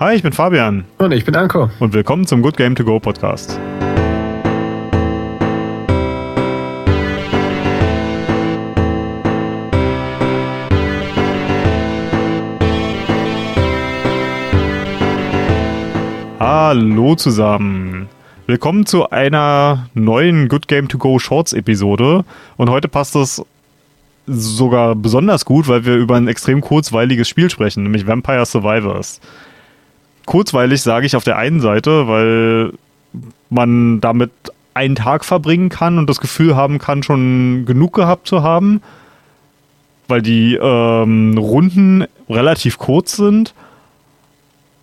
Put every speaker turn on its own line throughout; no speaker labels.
Hi, ich bin Fabian.
Und ich bin Anko.
Und willkommen zum Good Game To Go Podcast. Hallo zusammen. Willkommen zu einer neuen Good Game To Go Shorts Episode. Und heute passt es sogar besonders gut, weil wir über ein extrem kurzweiliges Spiel sprechen, nämlich Vampire Survivors kurzweilig sage ich auf der einen Seite, weil man damit einen Tag verbringen kann und das Gefühl haben kann, schon genug gehabt zu haben, weil die ähm, Runden relativ kurz sind.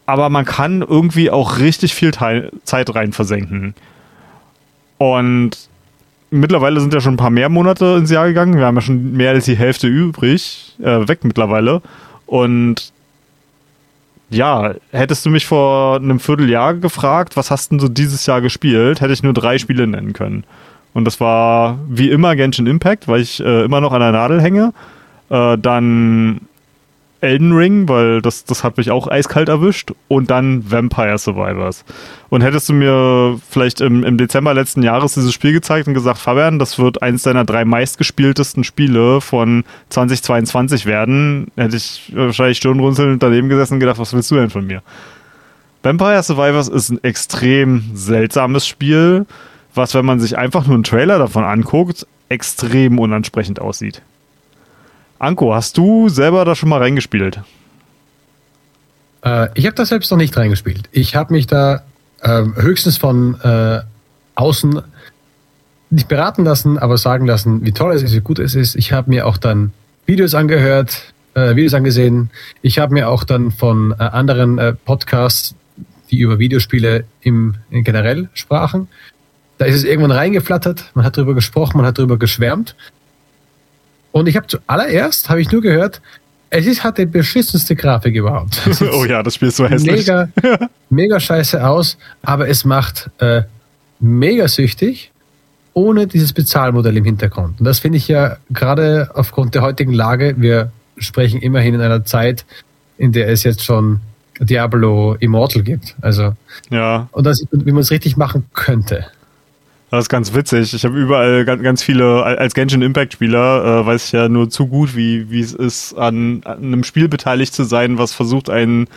Aber man kann irgendwie auch richtig viel Teil Zeit rein versenken. Und mittlerweile sind ja schon ein paar mehr Monate ins Jahr gegangen. Wir haben ja schon mehr als die Hälfte übrig, äh, weg mittlerweile. Und ja, hättest du mich vor einem Vierteljahr gefragt, was hast denn so dieses Jahr gespielt, hätte ich nur drei Spiele nennen können. Und das war wie immer Genshin Impact, weil ich äh, immer noch an der Nadel hänge. Äh, dann Elden Ring, weil das, das hat mich auch eiskalt erwischt. Und dann Vampire Survivors. Und hättest du mir vielleicht im, im Dezember letzten Jahres dieses Spiel gezeigt und gesagt, Fabian, das wird eins deiner drei meistgespieltesten Spiele von 2022 werden, hätte ich wahrscheinlich stirnrunzelnd daneben gesessen und gedacht, was willst du denn von mir? Vampire Survivors ist ein extrem seltsames Spiel, was, wenn man sich einfach nur einen Trailer davon anguckt, extrem unansprechend aussieht. Anko, hast du selber da schon mal reingespielt?
Äh, ich habe da selbst noch nicht reingespielt. Ich habe mich da äh, höchstens von äh, außen nicht beraten lassen, aber sagen lassen, wie toll es ist, wie gut es ist. Ich habe mir auch dann Videos angehört, äh, Videos angesehen. Ich habe mir auch dann von äh, anderen äh, Podcasts, die über Videospiele im, generell sprachen, da ist es irgendwann reingeflattert, man hat darüber gesprochen, man hat darüber geschwärmt. Und ich habe zuallererst, habe ich nur gehört, es ist, hat die beschissenste Grafik überhaupt.
oh ja, das Spiel ist so hässlich.
Mega, mega scheiße aus, aber es macht äh, mega süchtig, ohne dieses Bezahlmodell im Hintergrund. Und das finde ich ja gerade aufgrund der heutigen Lage, wir sprechen immerhin in einer Zeit, in der es jetzt schon Diablo Immortal gibt. Also,
ja.
Und das, wie man es richtig machen könnte.
Das ist ganz witzig. Ich habe überall ganz, ganz viele, als Genshin Impact Spieler, äh, weiß ich ja nur zu gut, wie, wie es ist, an, an einem Spiel beteiligt zu sein, was versucht, einen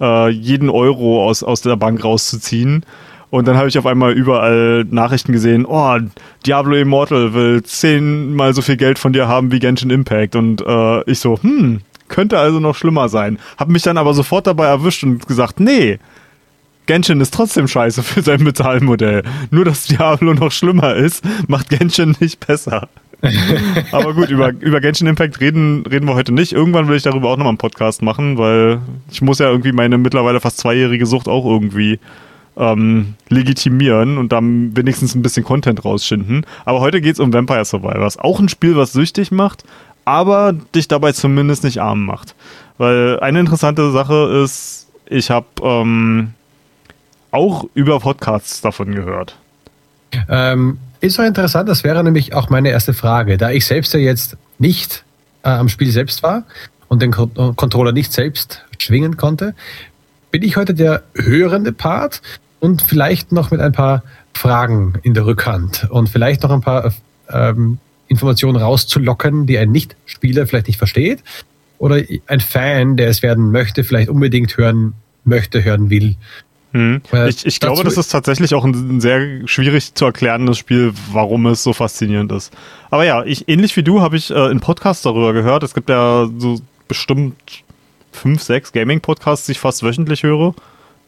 äh, jeden Euro aus, aus der Bank rauszuziehen. Und dann habe ich auf einmal überall Nachrichten gesehen, oh, Diablo Immortal will zehnmal so viel Geld von dir haben wie Genshin Impact. Und äh, ich so, hm, könnte also noch schlimmer sein. Hab mich dann aber sofort dabei erwischt und gesagt, nee, Genshin ist trotzdem scheiße für sein Bezahlmodell. Nur, dass Diablo noch schlimmer ist, macht Genshin nicht besser. Aber gut, über, über Genshin Impact reden, reden wir heute nicht. Irgendwann will ich darüber auch nochmal einen Podcast machen, weil ich muss ja irgendwie meine mittlerweile fast zweijährige Sucht auch irgendwie ähm, legitimieren und dann wenigstens ein bisschen Content rausschinden. Aber heute geht es um Vampire Survivors. Auch ein Spiel, was süchtig macht, aber dich dabei zumindest nicht arm macht. Weil eine interessante Sache ist, ich habe ähm, auch über Podcasts davon gehört.
Ähm, ist auch interessant, das wäre nämlich auch meine erste Frage. Da ich selbst ja jetzt nicht äh, am Spiel selbst war und den Ko Controller nicht selbst schwingen konnte, bin ich heute der hörende Part und vielleicht noch mit ein paar Fragen in der Rückhand und vielleicht noch ein paar ähm, Informationen rauszulocken, die ein Nicht-Spieler vielleicht nicht versteht oder ein Fan, der es werden möchte, vielleicht unbedingt hören möchte, hören will.
Hm. Ich, ich glaube, das ist tatsächlich auch ein, sehr schwierig zu erklärendes Spiel, warum es so faszinierend ist. Aber ja, ich, ähnlich wie du habe ich äh, in Podcasts darüber gehört. Es gibt ja so bestimmt fünf, sechs Gaming-Podcasts, die ich fast wöchentlich höre,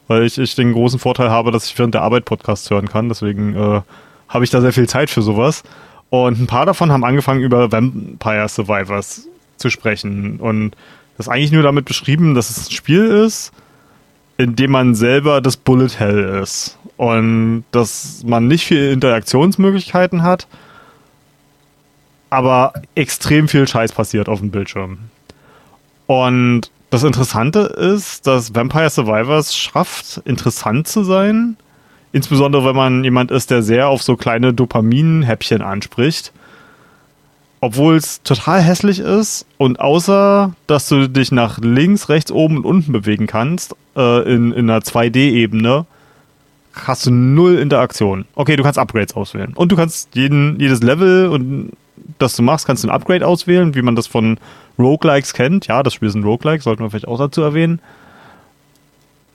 weil ich, ich den großen Vorteil habe, dass ich während der Arbeit Podcasts hören kann. Deswegen äh, habe ich da sehr viel Zeit für sowas. Und ein paar davon haben angefangen, über Vampire Survivors zu sprechen. Und das eigentlich nur damit beschrieben, dass es ein Spiel ist, in dem man selber das Bullet Hell ist und dass man nicht viele Interaktionsmöglichkeiten hat, aber extrem viel Scheiß passiert auf dem Bildschirm. Und das Interessante ist, dass Vampire Survivors schafft, interessant zu sein, insbesondere wenn man jemand ist, der sehr auf so kleine Dopamin-Häppchen anspricht. Obwohl es total hässlich ist und außer, dass du dich nach links, rechts, oben und unten bewegen kannst, äh, in, in einer 2D-Ebene, hast du null Interaktion. Okay, du kannst Upgrades auswählen. Und du kannst jeden, jedes Level und das du machst, kannst du ein Upgrade auswählen, wie man das von Roguelikes kennt. Ja, das Spiel ist ein Roguelike, sollten wir vielleicht auch dazu erwähnen.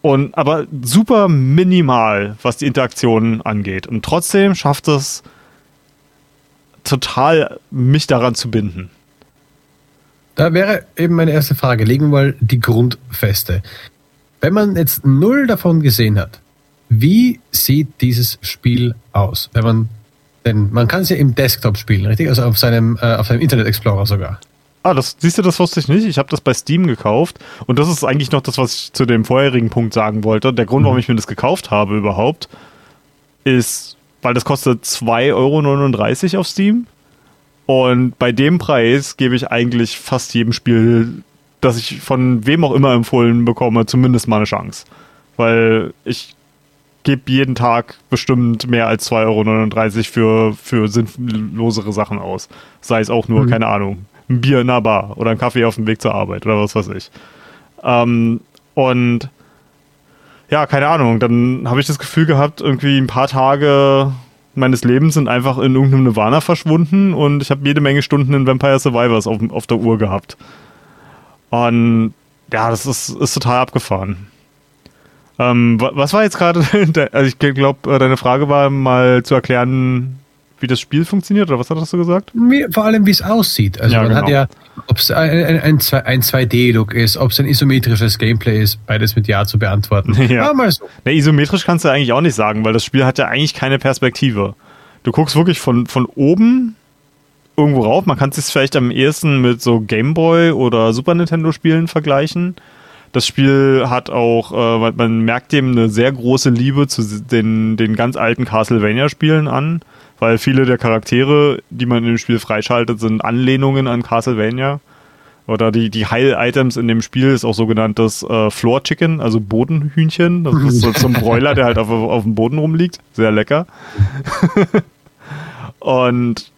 Und aber super minimal, was die Interaktion angeht. Und trotzdem schafft es total, mich daran zu binden.
Da wäre eben meine erste Frage. Legen wir mal die Grundfeste. Wenn man jetzt null davon gesehen hat, wie sieht dieses Spiel aus? Wenn man, denn man kann es ja im Desktop spielen, richtig? Also auf seinem, äh, auf seinem Internet Explorer sogar.
Ah, das siehst du, das wusste ich nicht. Ich habe das bei Steam gekauft und das ist eigentlich noch das, was ich zu dem vorherigen Punkt sagen wollte. Der Grund, warum mhm. ich mir das gekauft habe überhaupt, ist, weil das kostet 2,39 Euro auf Steam. Und bei dem Preis gebe ich eigentlich fast jedem Spiel, das ich von wem auch immer empfohlen bekomme, zumindest mal eine Chance. Weil ich gebe jeden Tag bestimmt mehr als 2,39 Euro für, für sinnlosere Sachen aus. Sei es auch nur, mhm. keine Ahnung, ein Bier in einer Bar oder ein Kaffee auf dem Weg zur Arbeit oder was weiß ich. Ähm, und ja, keine Ahnung, dann habe ich das Gefühl gehabt, irgendwie ein paar Tage meines Lebens sind einfach in irgendeinem Nirvana verschwunden und ich habe jede Menge Stunden in Vampire Survivors auf, auf der Uhr gehabt. Und ja, das ist, ist total abgefahren. Ähm, was war jetzt gerade, also ich glaube, äh, deine Frage war mal zu erklären, wie das Spiel funktioniert, oder was hattest du gesagt?
Vor allem, wie es aussieht. Also ja, man genau. hat ja, ob es ein, ein, ein 2D-Look ist, ob es ein isometrisches Gameplay ist, beides mit Ja zu beantworten.
Ja, ja mal so. Na, isometrisch kannst du eigentlich auch nicht sagen, weil das Spiel hat ja eigentlich keine Perspektive. Du guckst wirklich von, von oben irgendwo rauf. Man kann es vielleicht am ehesten mit so Gameboy oder Super Nintendo Spielen vergleichen. Das Spiel hat auch, äh, man merkt dem eine sehr große Liebe zu den, den ganz alten Castlevania-Spielen an weil viele der Charaktere, die man dem Spiel freischaltet, sind Anlehnungen an Castlevania. Oder die, die Heil-Items in dem Spiel ist auch sogenanntes äh, Floor Chicken, also Bodenhühnchen. Das ist so zum Broiler, der halt auf, auf dem Boden rumliegt. Sehr lecker. Und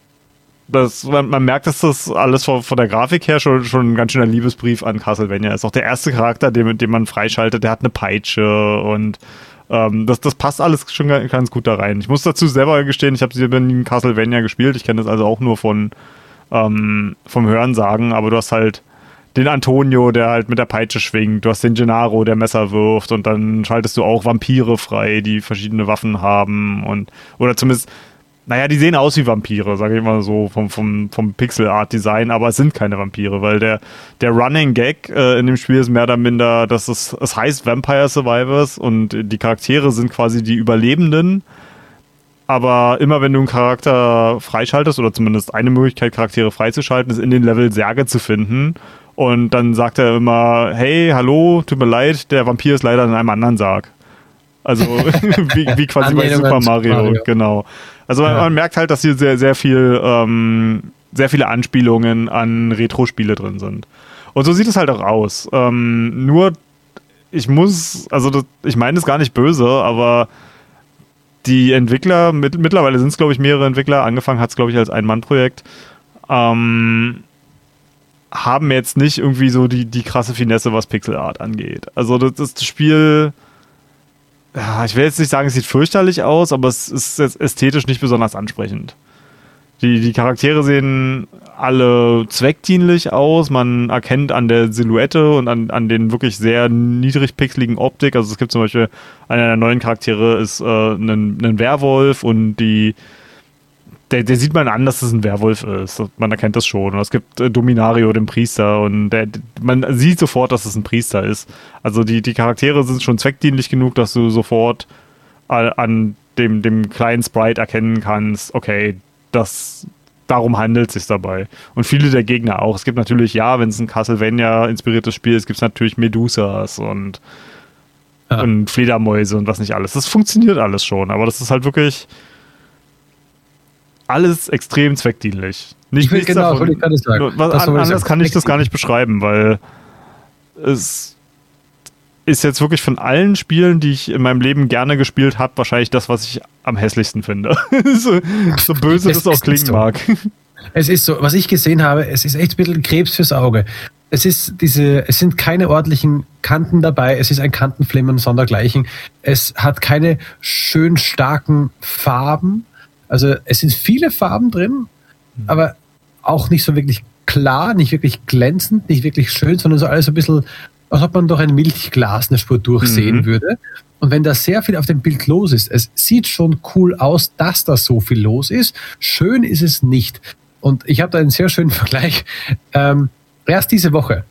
das, man, man, merkt, dass das alles von, von, der Grafik her schon, schon ein ganz schöner Liebesbrief an Castlevania ist. Auch der erste Charakter, den, den man freischaltet, der hat eine Peitsche und ähm, das, das passt alles schon ganz gut da rein. Ich muss dazu selber gestehen, ich habe nie in Castlevania gespielt. Ich kenne das also auch nur von ähm, vom Hörensagen, aber du hast halt den Antonio, der halt mit der Peitsche schwingt. Du hast den Gennaro, der Messer wirft und dann schaltest du auch Vampire frei, die verschiedene Waffen haben und oder zumindest naja, die sehen aus wie Vampire, sage ich mal so, vom, vom, vom Pixel-Art-Design, aber es sind keine Vampire, weil der, der Running Gag äh, in dem Spiel ist mehr oder minder, dass es, es heißt Vampire Survivors und die Charaktere sind quasi die Überlebenden. Aber immer wenn du einen Charakter freischaltest, oder zumindest eine Möglichkeit, Charaktere freizuschalten, ist in den Level Särge zu finden. Und dann sagt er immer, hey, hallo, tut mir leid, der Vampir ist leider in einem anderen Sarg. Also wie, wie quasi bei Super Mario, Mario, genau. Also man, ja. man, merkt halt, dass hier sehr, sehr viel, ähm, sehr viele Anspielungen an Retro-Spiele drin sind. Und so sieht es halt auch aus. Ähm, nur, ich muss, also das, ich meine es gar nicht böse, aber die Entwickler, mit, mittlerweile sind es, glaube ich, mehrere Entwickler, angefangen hat es, glaube ich, als Ein-Mann-Projekt, ähm, haben jetzt nicht irgendwie so die, die krasse Finesse, was Pixel Art angeht. Also das, das Spiel ich will jetzt nicht sagen, es sieht fürchterlich aus, aber es ist ästhetisch nicht besonders ansprechend. Die, die Charaktere sehen alle zweckdienlich aus. Man erkennt an der Silhouette und an, an den wirklich sehr niedrig pixeligen Optik. Also es gibt zum Beispiel, einer der neuen Charaktere ist äh, ein, ein Werwolf und die, der, der sieht man an, dass es ein Werwolf ist. Man erkennt das schon. Und es gibt äh, Dominario, den Priester, und der, man sieht sofort, dass es ein Priester ist. Also die, die Charaktere sind schon zweckdienlich genug, dass du sofort an dem, dem kleinen Sprite erkennen kannst, okay, das, darum handelt es sich dabei. Und viele der Gegner auch. Es gibt natürlich, ja, wenn es ein Castlevania-inspiriertes Spiel ist, gibt es natürlich Medusas und, ja. und Fledermäuse und was nicht alles. Das funktioniert alles schon, aber das ist halt wirklich alles extrem zweckdienlich. Nicht
ich genau, davon, ich gerade sagen.
Was, an, anders kann ich das gar nicht beschreiben, weil es ist jetzt wirklich von allen Spielen, die ich in meinem Leben gerne gespielt habe, wahrscheinlich das, was ich am hässlichsten finde. so, so, böse das, das auch klingen mag.
Es ist so, was ich gesehen habe, es ist echt ein bisschen Krebs fürs Auge. Es ist diese, es sind keine ordentlichen Kanten dabei, es ist ein Kantenflimmern sondergleichen. Es hat keine schön starken Farben. Also es sind viele Farben drin, mhm. aber auch nicht so wirklich klar, nicht wirklich glänzend, nicht wirklich schön, sondern so alles ein bisschen, als ob man durch ein Milchglas eine Spur durchsehen mhm. würde. Und wenn da sehr viel auf dem Bild los ist, es sieht schon cool aus, dass da so viel los ist. Schön ist es nicht. Und ich habe da einen sehr schönen Vergleich. Ähm, erst diese Woche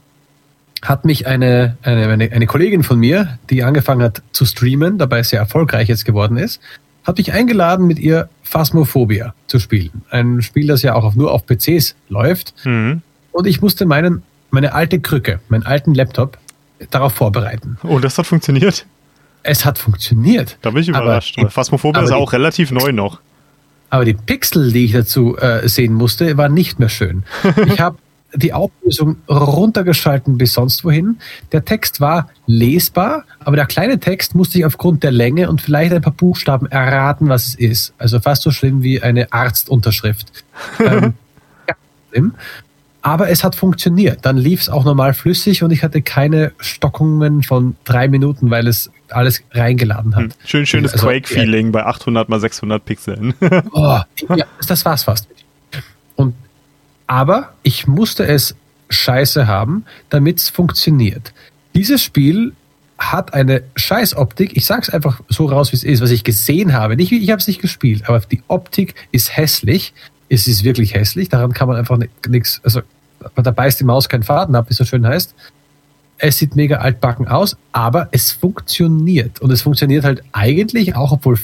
hat mich eine, eine, eine, eine Kollegin von mir, die angefangen hat zu streamen, dabei sehr erfolgreich jetzt geworden ist, hat mich eingeladen, mit ihr Phasmophobia zu spielen. Ein Spiel, das ja auch nur auf PCs läuft. Mhm. Und ich musste meinen, meine alte Krücke, meinen alten Laptop darauf vorbereiten.
Oh, das hat funktioniert?
Es hat funktioniert.
Da bin ich überrascht. Aber, Phasmophobia aber ist auch relativ neu noch.
Aber die Pixel, die ich dazu äh, sehen musste, waren nicht mehr schön. Ich habe die Auflösung runtergeschalten bis sonst wohin. Der Text war lesbar, aber der kleine Text musste ich aufgrund der Länge und vielleicht ein paar Buchstaben erraten, was es ist. Also fast so schlimm wie eine Arztunterschrift. ähm, schlimm. Aber es hat funktioniert. Dann lief es auch normal flüssig und ich hatte keine Stockungen von drei Minuten, weil es alles reingeladen hat. Hm.
Schön, schönes also, Quake-Feeling bei 800 mal 600 Pixeln.
oh, ja, das war's fast. Und aber ich musste es scheiße haben, damit es funktioniert. Dieses Spiel hat eine Scheißoptik. Ich sag's einfach so raus, wie es ist, was ich gesehen habe. Nicht, ich habe es nicht gespielt, aber die Optik ist hässlich. Es ist wirklich hässlich. Daran kann man einfach nichts. Also da beißt die Maus keinen Faden ab, wie es so schön heißt. Es sieht mega altbacken aus, aber es funktioniert. Und es funktioniert halt eigentlich, auch obwohl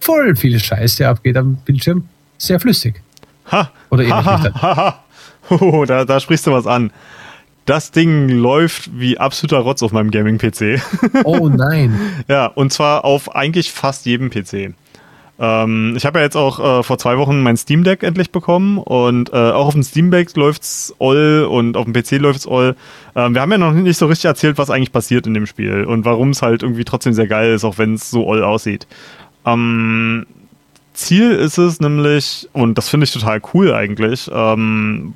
voll viel Scheiße abgeht am Bildschirm, sehr flüssig.
Ha! Oder ha, ha, ha, ha. Oh, da, da sprichst du was an. Das Ding läuft wie absoluter Rotz auf meinem Gaming-PC.
Oh nein.
ja, und zwar auf eigentlich fast jedem PC. Ähm, ich habe ja jetzt auch äh, vor zwei Wochen mein Steam Deck endlich bekommen und äh, auch auf dem Steam Deck läuft's all und auf dem PC läuft's all. Ähm, wir haben ja noch nicht so richtig erzählt, was eigentlich passiert in dem Spiel und warum es halt irgendwie trotzdem sehr geil ist, auch wenn es so all aussieht. Ähm, Ziel ist es nämlich, und das finde ich total cool eigentlich, ähm,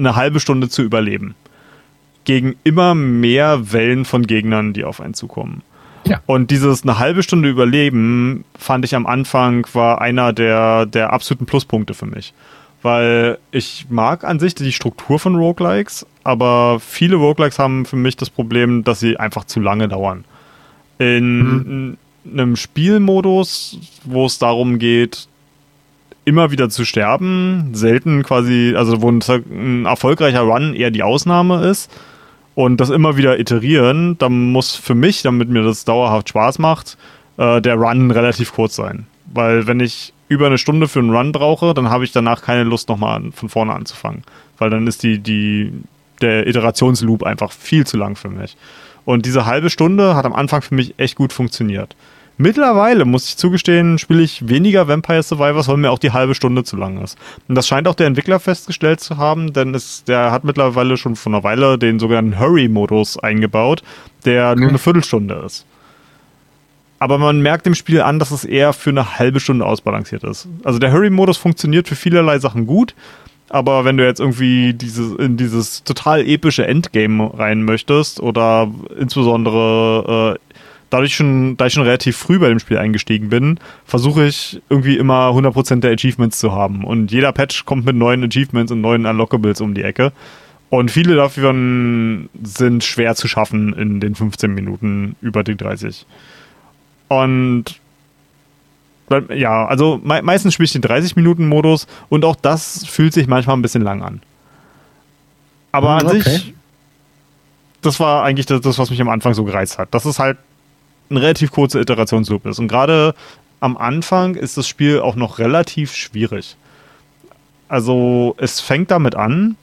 eine halbe Stunde zu überleben. Gegen immer mehr Wellen von Gegnern, die auf einen zukommen. Ja. Und dieses eine halbe Stunde Überleben fand ich am Anfang war einer der, der absoluten Pluspunkte für mich. Weil ich mag an sich die Struktur von Roguelikes, aber viele Roguelikes haben für mich das Problem, dass sie einfach zu lange dauern. In mhm. einem Spielmodus, wo es darum geht, immer wieder zu sterben, selten quasi, also wo ein, erfolgreicher Run eher die Ausnahme ist und das immer wieder iterieren, dann muss für mich, damit mir das dauerhaft Spaß macht, äh, der Run relativ kurz sein. Weil wenn ich über eine Stunde für einen Run brauche, dann habe ich danach keine Lust, nochmal von vorne anzufangen. Weil dann ist die, die, der Iterationsloop einfach viel zu lang für mich. Und diese halbe Stunde hat am Anfang für mich echt gut funktioniert. Mittlerweile, muss ich zugestehen, spiele ich weniger Vampire Survivors, weil mir auch die halbe Stunde zu lang ist. Und das scheint auch der Entwickler festgestellt zu haben, denn es, der hat mittlerweile schon vor einer Weile den sogenannten Hurry-Modus eingebaut, der nur eine Viertelstunde ist. Aber man merkt dem Spiel an, dass es eher für eine halbe Stunde ausbalanciert ist. Also der Hurry-Modus funktioniert für vielerlei Sachen gut, aber wenn du jetzt irgendwie dieses, in dieses total epische Endgame rein möchtest oder insbesondere äh, dadurch schon, da ich schon relativ früh bei dem Spiel eingestiegen bin, versuche ich irgendwie immer 100% der Achievements zu haben. Und jeder Patch kommt mit neuen Achievements und neuen Unlockables um die Ecke. Und viele davon sind schwer zu schaffen in den 15 Minuten über die 30. Und ja, also me meistens spiele ich den 30-Minuten-Modus und auch das fühlt sich manchmal ein bisschen lang an. Aber an okay. sich, das war eigentlich das, das, was mich am Anfang so gereizt hat. Das ist halt ein relativ kurzer Iterationsloop ist. Und gerade am Anfang ist das Spiel auch noch relativ schwierig. Also es fängt damit an,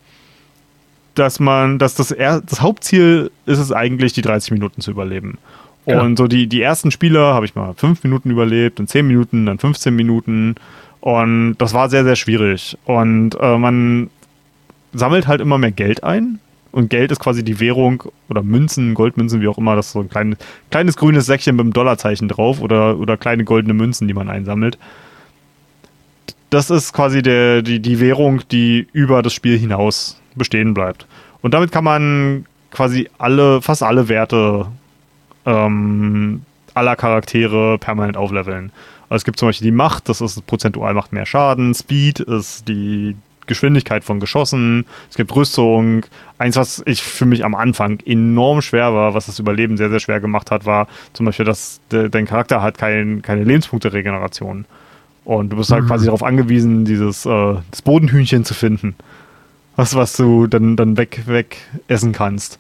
dass man, dass das, er, das Hauptziel ist es eigentlich, die 30 Minuten zu überleben. Genau. Und so die, die ersten Spiele habe ich mal 5 Minuten überlebt, dann 10 Minuten, dann 15 Minuten. Und das war sehr, sehr schwierig. Und äh, man sammelt halt immer mehr Geld ein und Geld ist quasi die Währung oder Münzen, Goldmünzen, wie auch immer, das ist so ein kleines, kleines grünes Säckchen mit einem Dollarzeichen drauf oder, oder kleine goldene Münzen, die man einsammelt. das ist quasi der, die, die Währung, die über das Spiel hinaus bestehen bleibt. Und damit kann man quasi alle, fast alle Werte ähm, aller Charaktere permanent aufleveln. Also es gibt zum Beispiel die Macht, das ist prozentual macht mehr Schaden, Speed ist die Geschwindigkeit von Geschossen, es gibt Rüstung. Eins, was ich für mich am Anfang enorm schwer war, was das Überleben sehr, sehr schwer gemacht hat, war zum Beispiel, dass de, dein Charakter hat kein, keine Lebenspunkte-Regeneration. Und du bist halt mhm. quasi darauf angewiesen, dieses äh, das Bodenhühnchen zu finden. Was, was du dann, dann weg, weg essen kannst.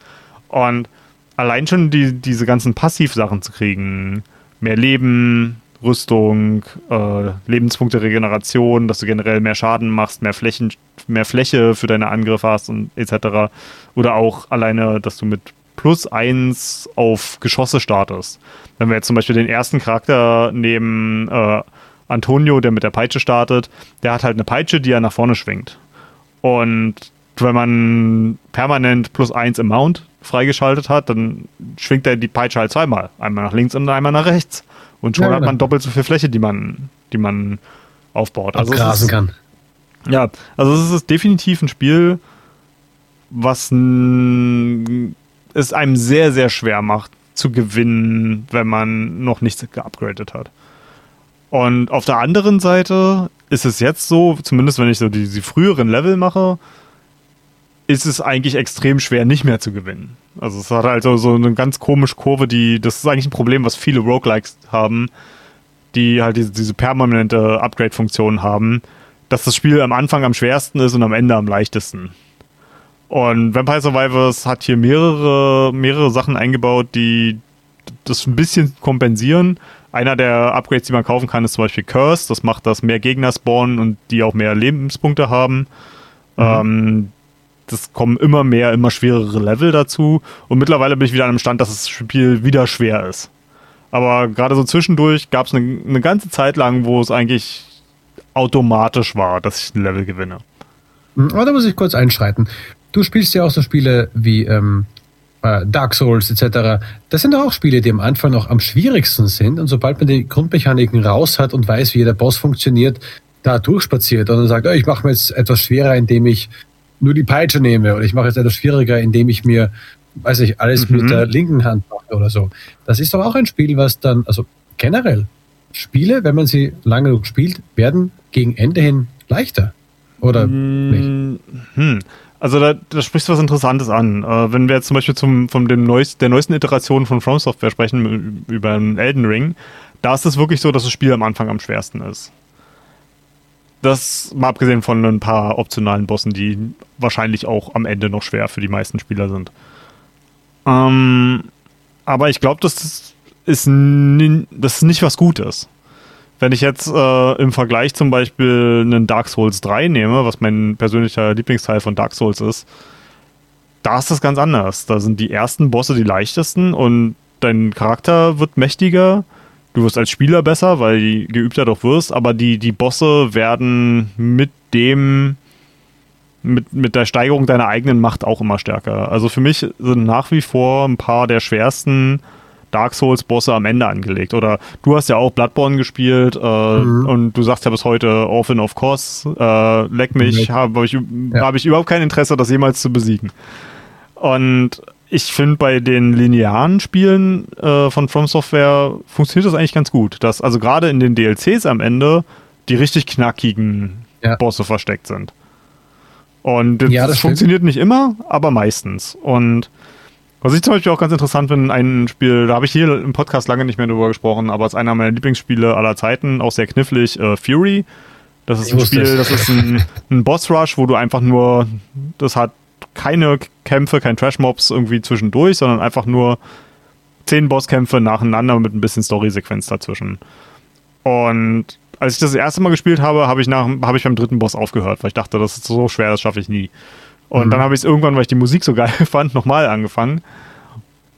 Und allein schon die, diese ganzen Passivsachen zu kriegen, mehr Leben, Rüstung, äh, Lebenspunkte Regeneration, dass du generell mehr Schaden machst, mehr Flächen, mehr Fläche für deine Angriffe hast und etc. Oder auch alleine, dass du mit plus eins auf Geschosse startest. Wenn wir jetzt zum Beispiel den ersten Charakter nehmen, äh, Antonio, der mit der Peitsche startet, der hat halt eine Peitsche, die er nach vorne schwingt. Und wenn man permanent plus eins im Mount freigeschaltet hat, dann schwingt er die Peitsche halt zweimal. Einmal nach links und einmal nach rechts. Und schon ja, hat man genau. doppelt so viel Fläche, die man, die man aufbaut.
Also Abgrasen kann.
Ja, also es ist definitiv ein Spiel, was es einem sehr, sehr schwer macht zu gewinnen, wenn man noch nichts geupgradet hat. Und auf der anderen Seite ist es jetzt so, zumindest wenn ich so die, die früheren Level mache, ist es eigentlich extrem schwer, nicht mehr zu gewinnen. Also es hat also so eine ganz komische Kurve, die, das ist eigentlich ein Problem, was viele Roguelikes haben, die halt diese, diese permanente Upgrade-Funktion haben, dass das Spiel am Anfang am schwersten ist und am Ende am leichtesten. Und Vampire Survivors hat hier mehrere, mehrere Sachen eingebaut, die das ein bisschen kompensieren. Einer der Upgrades, die man kaufen kann, ist zum Beispiel Curse. Das macht, dass mehr Gegner spawnen und die auch mehr Lebenspunkte haben. Mhm. Ähm, das kommen immer mehr, immer schwerere Level dazu. Und mittlerweile bin ich wieder an einem Stand, dass das Spiel wieder schwer ist. Aber gerade so zwischendurch gab es eine, eine ganze Zeit lang, wo es eigentlich automatisch war, dass ich ein Level gewinne.
Hm, aber da muss ich kurz einschreiten. Du spielst ja auch so Spiele wie ähm, äh, Dark Souls etc. Das sind auch Spiele, die am Anfang noch am schwierigsten sind. Und sobald man die Grundmechaniken raus hat und weiß, wie jeder Boss funktioniert, da durchspaziert und dann sagt, oh, ich mache mir jetzt etwas schwerer, indem ich nur die Peitsche nehme oder ich mache es etwas schwieriger, indem ich mir, weiß ich, alles mhm. mit der linken Hand mache oder so. Das ist doch auch ein Spiel, was dann, also generell, Spiele, wenn man sie lange genug spielt, werden gegen Ende hin leichter. Oder mhm. nicht?
Hm. Also da, da sprichst du was Interessantes an. Äh, wenn wir jetzt zum Beispiel zum, von dem neuest, der neuesten Iteration von From Software sprechen, über Elden Ring, da ist es wirklich so, dass das Spiel am Anfang am schwersten ist. Das mal abgesehen von ein paar optionalen Bossen, die wahrscheinlich auch am Ende noch schwer für die meisten Spieler sind. Ähm, aber ich glaube, das ist, das ist nicht was Gutes. Wenn ich jetzt äh, im Vergleich zum Beispiel einen Dark Souls 3 nehme, was mein persönlicher Lieblingsteil von Dark Souls ist, da ist das ganz anders. Da sind die ersten Bosse die leichtesten und dein Charakter wird mächtiger du wirst als Spieler besser, weil du geübter doch wirst, aber die, die Bosse werden mit dem, mit, mit der Steigerung deiner eigenen Macht auch immer stärker. Also für mich sind nach wie vor ein paar der schwersten Dark Souls-Bosse am Ende angelegt. Oder du hast ja auch Bloodborne gespielt äh, mhm. und du sagst ja bis heute Orphan of Course, äh, leck mich, habe hab ich, ja. hab ich überhaupt kein Interesse, das jemals zu besiegen. Und ich finde, bei den linearen Spielen äh, von From Software funktioniert das eigentlich ganz gut. Dass also gerade in den DLCs am Ende die richtig knackigen ja. Bosse versteckt sind. Und das, ja, das funktioniert nicht immer, aber meistens. Und was ich zum Beispiel auch ganz interessant finde, ein Spiel, da habe ich hier im Podcast lange nicht mehr drüber gesprochen, aber es ist einer meiner Lieblingsspiele aller Zeiten, auch sehr knifflig, äh, Fury. Das ist ich ein Spiel, das ist ein, ein Boss-Rush, wo du einfach nur, das hat keine Kämpfe, kein Trash-Mobs irgendwie zwischendurch, sondern einfach nur zehn Bosskämpfe nacheinander mit ein bisschen Story-Sequenz dazwischen. Und als ich das, das erste Mal gespielt habe, habe ich, nach, hab ich beim dritten Boss aufgehört, weil ich dachte, das ist so schwer, das schaffe ich nie. Und mhm. dann habe ich es irgendwann, weil ich die Musik so geil fand, nochmal angefangen.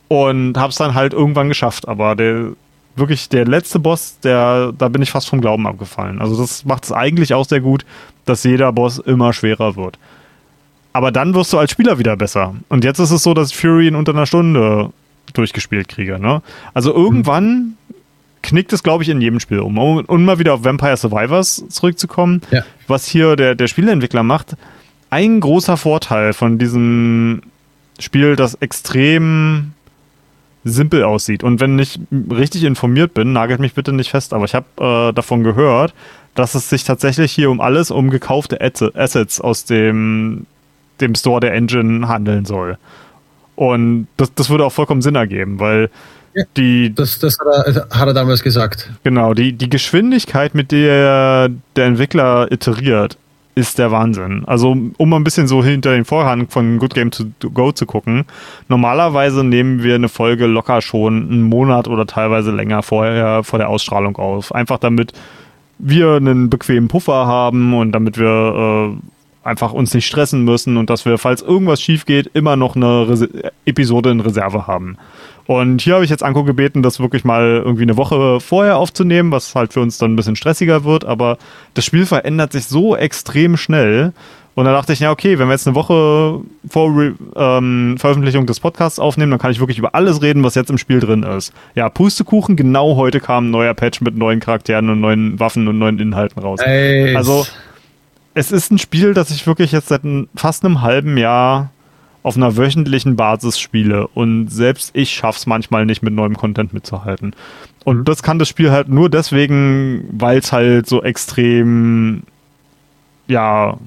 Und habe es dann halt irgendwann geschafft. Aber der wirklich der letzte Boss, der, da bin ich fast vom Glauben abgefallen. Also das macht es eigentlich auch sehr gut, dass jeder Boss immer schwerer wird. Aber dann wirst du als Spieler wieder besser. Und jetzt ist es so, dass ich Fury in unter einer Stunde durchgespielt kriege. Ne? Also irgendwann knickt es, glaube ich, in jedem Spiel um. Um, um mal wieder auf Vampire Survivors zurückzukommen,
Ja.
was hier der, der Spieleentwickler macht. Ein großer Vorteil von diesem Spiel, das extrem simpel aussieht. Und wenn ich richtig informiert bin, nagelt mich bitte nicht fest, aber ich habe äh, davon gehört, dass es sich tatsächlich hier um alles um gekaufte Asse- Assets aus dem, dem Store der Engine handeln soll. Und das, das würde auch vollkommen Sinn ergeben, weil
Ja.
die,
Das, das hat, er, hat er damals gesagt.
Genau, die, die Geschwindigkeit, mit der der Entwickler iteriert, ist der Wahnsinn. Also, um mal ein bisschen so hinter den Vorhang von Good Game to Go zu gucken. Normalerweise nehmen wir eine Folge locker schon einen Monat oder teilweise länger vorher vor der Ausstrahlung auf. Einfach damit wir einen bequemen Puffer haben und damit wir äh, einfach uns nicht stressen müssen und dass wir, falls irgendwas schief geht, immer noch eine Rese Episode in Reserve haben. Und hier habe ich jetzt Anko gebeten, das wirklich mal irgendwie eine Woche vorher aufzunehmen, was halt für uns dann ein bisschen stressiger wird. Aber das Spiel verändert sich so extrem schnell. Und da dachte ich, ja, okay, wenn wir jetzt eine Woche vor Re ähm, Veröffentlichung des Podcasts aufnehmen, dann kann ich wirklich über alles reden, was jetzt im Spiel drin ist. Ja, Pustekuchen, genau heute kam ein neuer Patch mit neuen Charakteren und neuen Waffen und neuen Inhalten raus.
Ey,
Also, es ist ein Spiel, das ich wirklich jetzt seit fast einem halben Jahr auf einer wöchentlichen Basis spiele. Und selbst ich schaff's manchmal nicht, mit neuem Content mitzuhalten. Und das kann das Spiel halt nur deswegen, weil es halt so extrem, ja,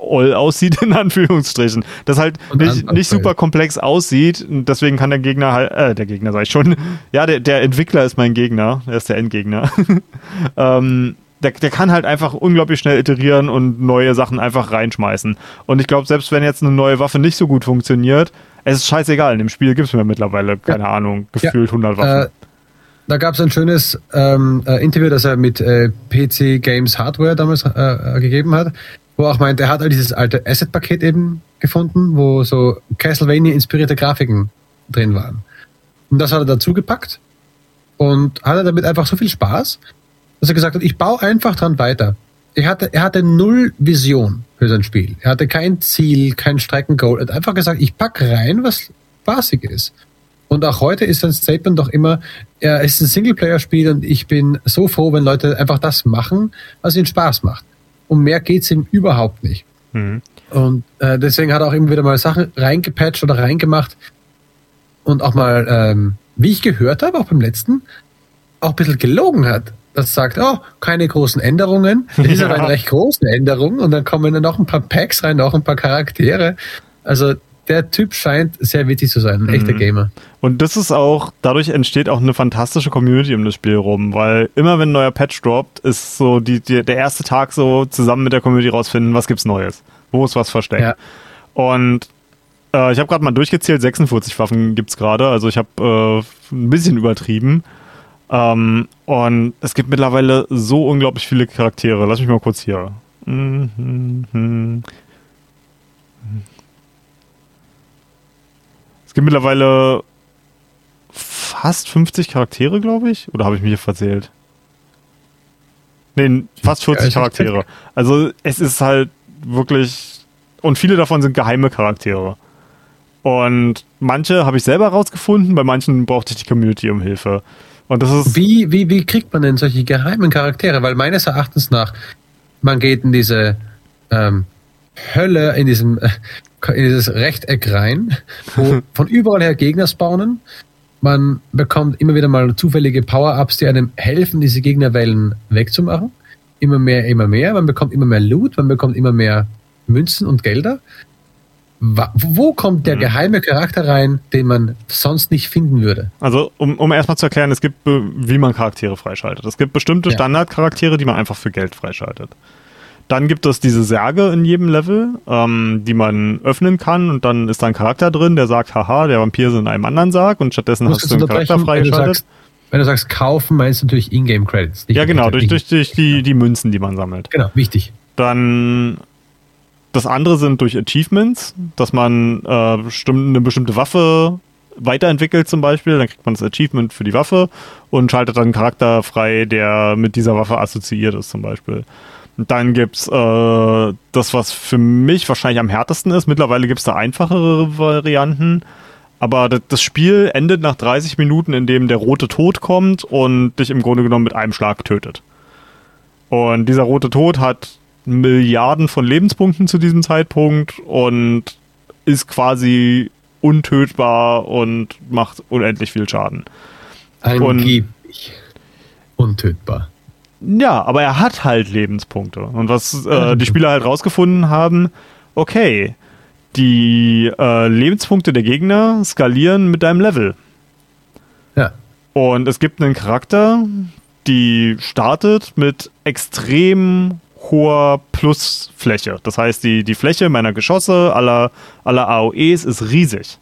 all aussieht, in Anführungsstrichen. Das halt nicht, nicht super komplex aussieht. Und deswegen kann der Gegner halt, äh, der Gegner sag ich schon. Ja, der, der Entwickler ist mein Gegner. Er ist der Endgegner. ähm, der, der kann halt einfach unglaublich schnell iterieren und neue Sachen einfach reinschmeißen. Und ich glaube, selbst wenn jetzt eine neue Waffe nicht so gut funktioniert, es ist scheißegal. In dem Spiel gibt es mir mittlerweile, keine Ahnung, gefühlt 100 Waffen.
Äh, da gab es ein schönes ähm, äh, Interview, das er mit äh, PC Games Hardware damals äh, äh, gegeben hat, wo er auch meint, er hat all dieses alte Asset-Paket eben gefunden, wo so Castlevania-inspirierte Grafiken drin waren. Und das hat er dazu gepackt und hatte damit einfach so viel Spaß, dass er gesagt hat, ich baue einfach dran weiter. Er hatte, er hatte null Vision für sein Spiel. Er hatte kein Ziel, kein Streckengoal. Er hat einfach gesagt, ich pack rein, was spaßig ist. Und auch heute ist sein Statement doch immer, er ist ein Singleplayer-Spiel und ich bin so froh, wenn Leute einfach das machen, was ihnen Spaß macht. Um mehr geht's ihm überhaupt nicht.
Mhm.
Und äh, deswegen hat er auch immer wieder mal Sachen reingepatcht oder reingemacht und auch mal, ähm, wie ich gehört habe, auch beim letzten, auch ein bisschen gelogen hat. Das sagt, oh, keine großen Änderungen. Es ist
Ja.
aber eine recht große Änderung und dann kommen dann noch ein paar Packs rein, noch ein paar Charaktere. Also der Typ scheint sehr witzig zu sein, ein echter
Mhm.
Gamer.
Und das ist auch, dadurch entsteht auch eine fantastische Community um das Spiel rum, weil immer wenn ein neuer Patch droppt, ist so die, die, der erste Tag so zusammen mit der Community rausfinden, was gibt's Neues, wo ist was versteckt.
Ja.
Und äh, ich habe gerade mal durchgezählt, 46 Waffen gibt's gerade, also ich habe äh, ein bisschen übertrieben. Ähm, und es gibt mittlerweile so unglaublich viele Charaktere. Lass mich mal kurz hier. Es gibt mittlerweile fast 50 Charaktere, glaube ich. Oder habe ich mich hier verzählt? Nee, fast 40
Ja, ich-
Charaktere. Also es ist halt wirklich. Und viele davon sind geheime Charaktere. Und manche habe ich selber rausgefunden, bei manchen brauchte ich die Community um Hilfe. Und das ist.
Wie, wie, wie kriegt man denn solche geheimen Charaktere? Weil meines Erachtens nach, man geht in diese ähm, Hölle, in diesem äh, in dieses Rechteck rein, wo von überall her Gegner spawnen. Man bekommt immer wieder mal zufällige Power-Ups, die einem helfen, diese Gegnerwellen wegzumachen. Immer mehr, immer mehr. Man bekommt immer mehr Loot, man bekommt immer mehr Münzen und Gelder. Wo kommt der
Mhm.
geheime Charakter rein, den man sonst nicht finden würde?
Also, um, um erstmal zu erklären, es gibt, wie man Charaktere freischaltet. Es gibt bestimmte
Ja.
Standardcharaktere, die man einfach für Geld freischaltet. Dann gibt es diese Särge in jedem Level, ähm, die man öffnen kann und dann ist da ein Charakter drin, der sagt, haha, der Vampir ist in einem anderen Sarg und stattdessen hast du einen Charakter freigeschaltet.
wenn du sagst kaufen, meinst du natürlich Ingame Credits. nicht
Ja, genau, durch, durch, durch die, die Münzen, die man sammelt.
Genau, wichtig.
Dann das andere sind durch Achievements, dass man äh, eine bestimmte Waffe weiterentwickelt zum Beispiel, dann kriegt man das Achievement für die Waffe und schaltet dann einen Charakter frei, der mit dieser Waffe assoziiert ist zum Beispiel. Dann gibt's äh, das, was für mich wahrscheinlich am härtesten ist. Mittlerweile gibt's da einfachere Varianten. Aber das, das Spiel endet nach 30 Minuten, in dem der rote Tod kommt und dich im Grunde genommen mit einem Schlag tötet. Und dieser rote Tod hat Milliarden von Lebenspunkten zu diesem Zeitpunkt und ist quasi untötbar und macht unendlich viel Schaden.
Angeblich untötbar.
Ja, aber er hat halt Lebenspunkte. Und was äh, die Spieler halt rausgefunden haben, okay, die äh, Lebenspunkte der Gegner skalieren mit deinem Level.
Ja.
Und es gibt einen Charakter, die startet mit extrem hoher Plusfläche. Das heißt, die, die Fläche meiner Geschosse aller, aller AOEs ist riesig.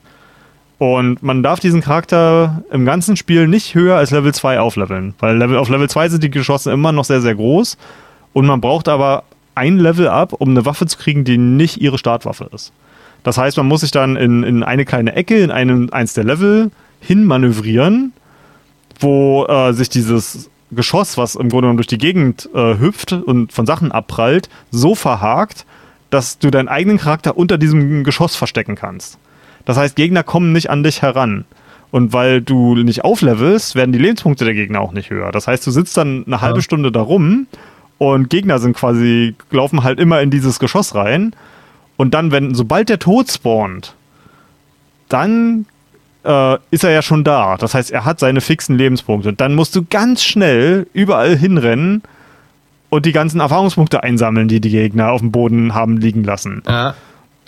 Und man darf diesen Charakter im ganzen Spiel nicht höher als Level 2 aufleveln. Weil Level, auf Level 2 sind die Geschosse immer noch sehr, sehr groß. Und man braucht aber ein Level ab, um eine Waffe zu kriegen, die nicht ihre Startwaffe ist. Das heißt, man muss sich dann in, in eine kleine Ecke, in einem, eins der Level hinmanövrieren, wo äh, sich dieses Geschoss, was im Grunde genommen durch die Gegend äh, hüpft und von Sachen abprallt, so verhakt, dass du deinen eigenen Charakter unter diesem Geschoss verstecken kannst. Das heißt, Gegner kommen nicht an dich heran. Und weil du nicht auflevelst, werden die Lebenspunkte der Gegner auch nicht höher. Das heißt, du sitzt dann eine halbe Stunde da rum und Gegner sind quasi, laufen halt immer in dieses Geschoss rein. Und dann, wenn, sobald der Tod spawnt, dann äh, ist er ja schon da. Das heißt, er hat seine fixen Lebenspunkte. Und dann musst du ganz schnell überall hinrennen und die ganzen Erfahrungspunkte einsammeln, die die Gegner auf dem Boden haben liegen lassen.
Ja.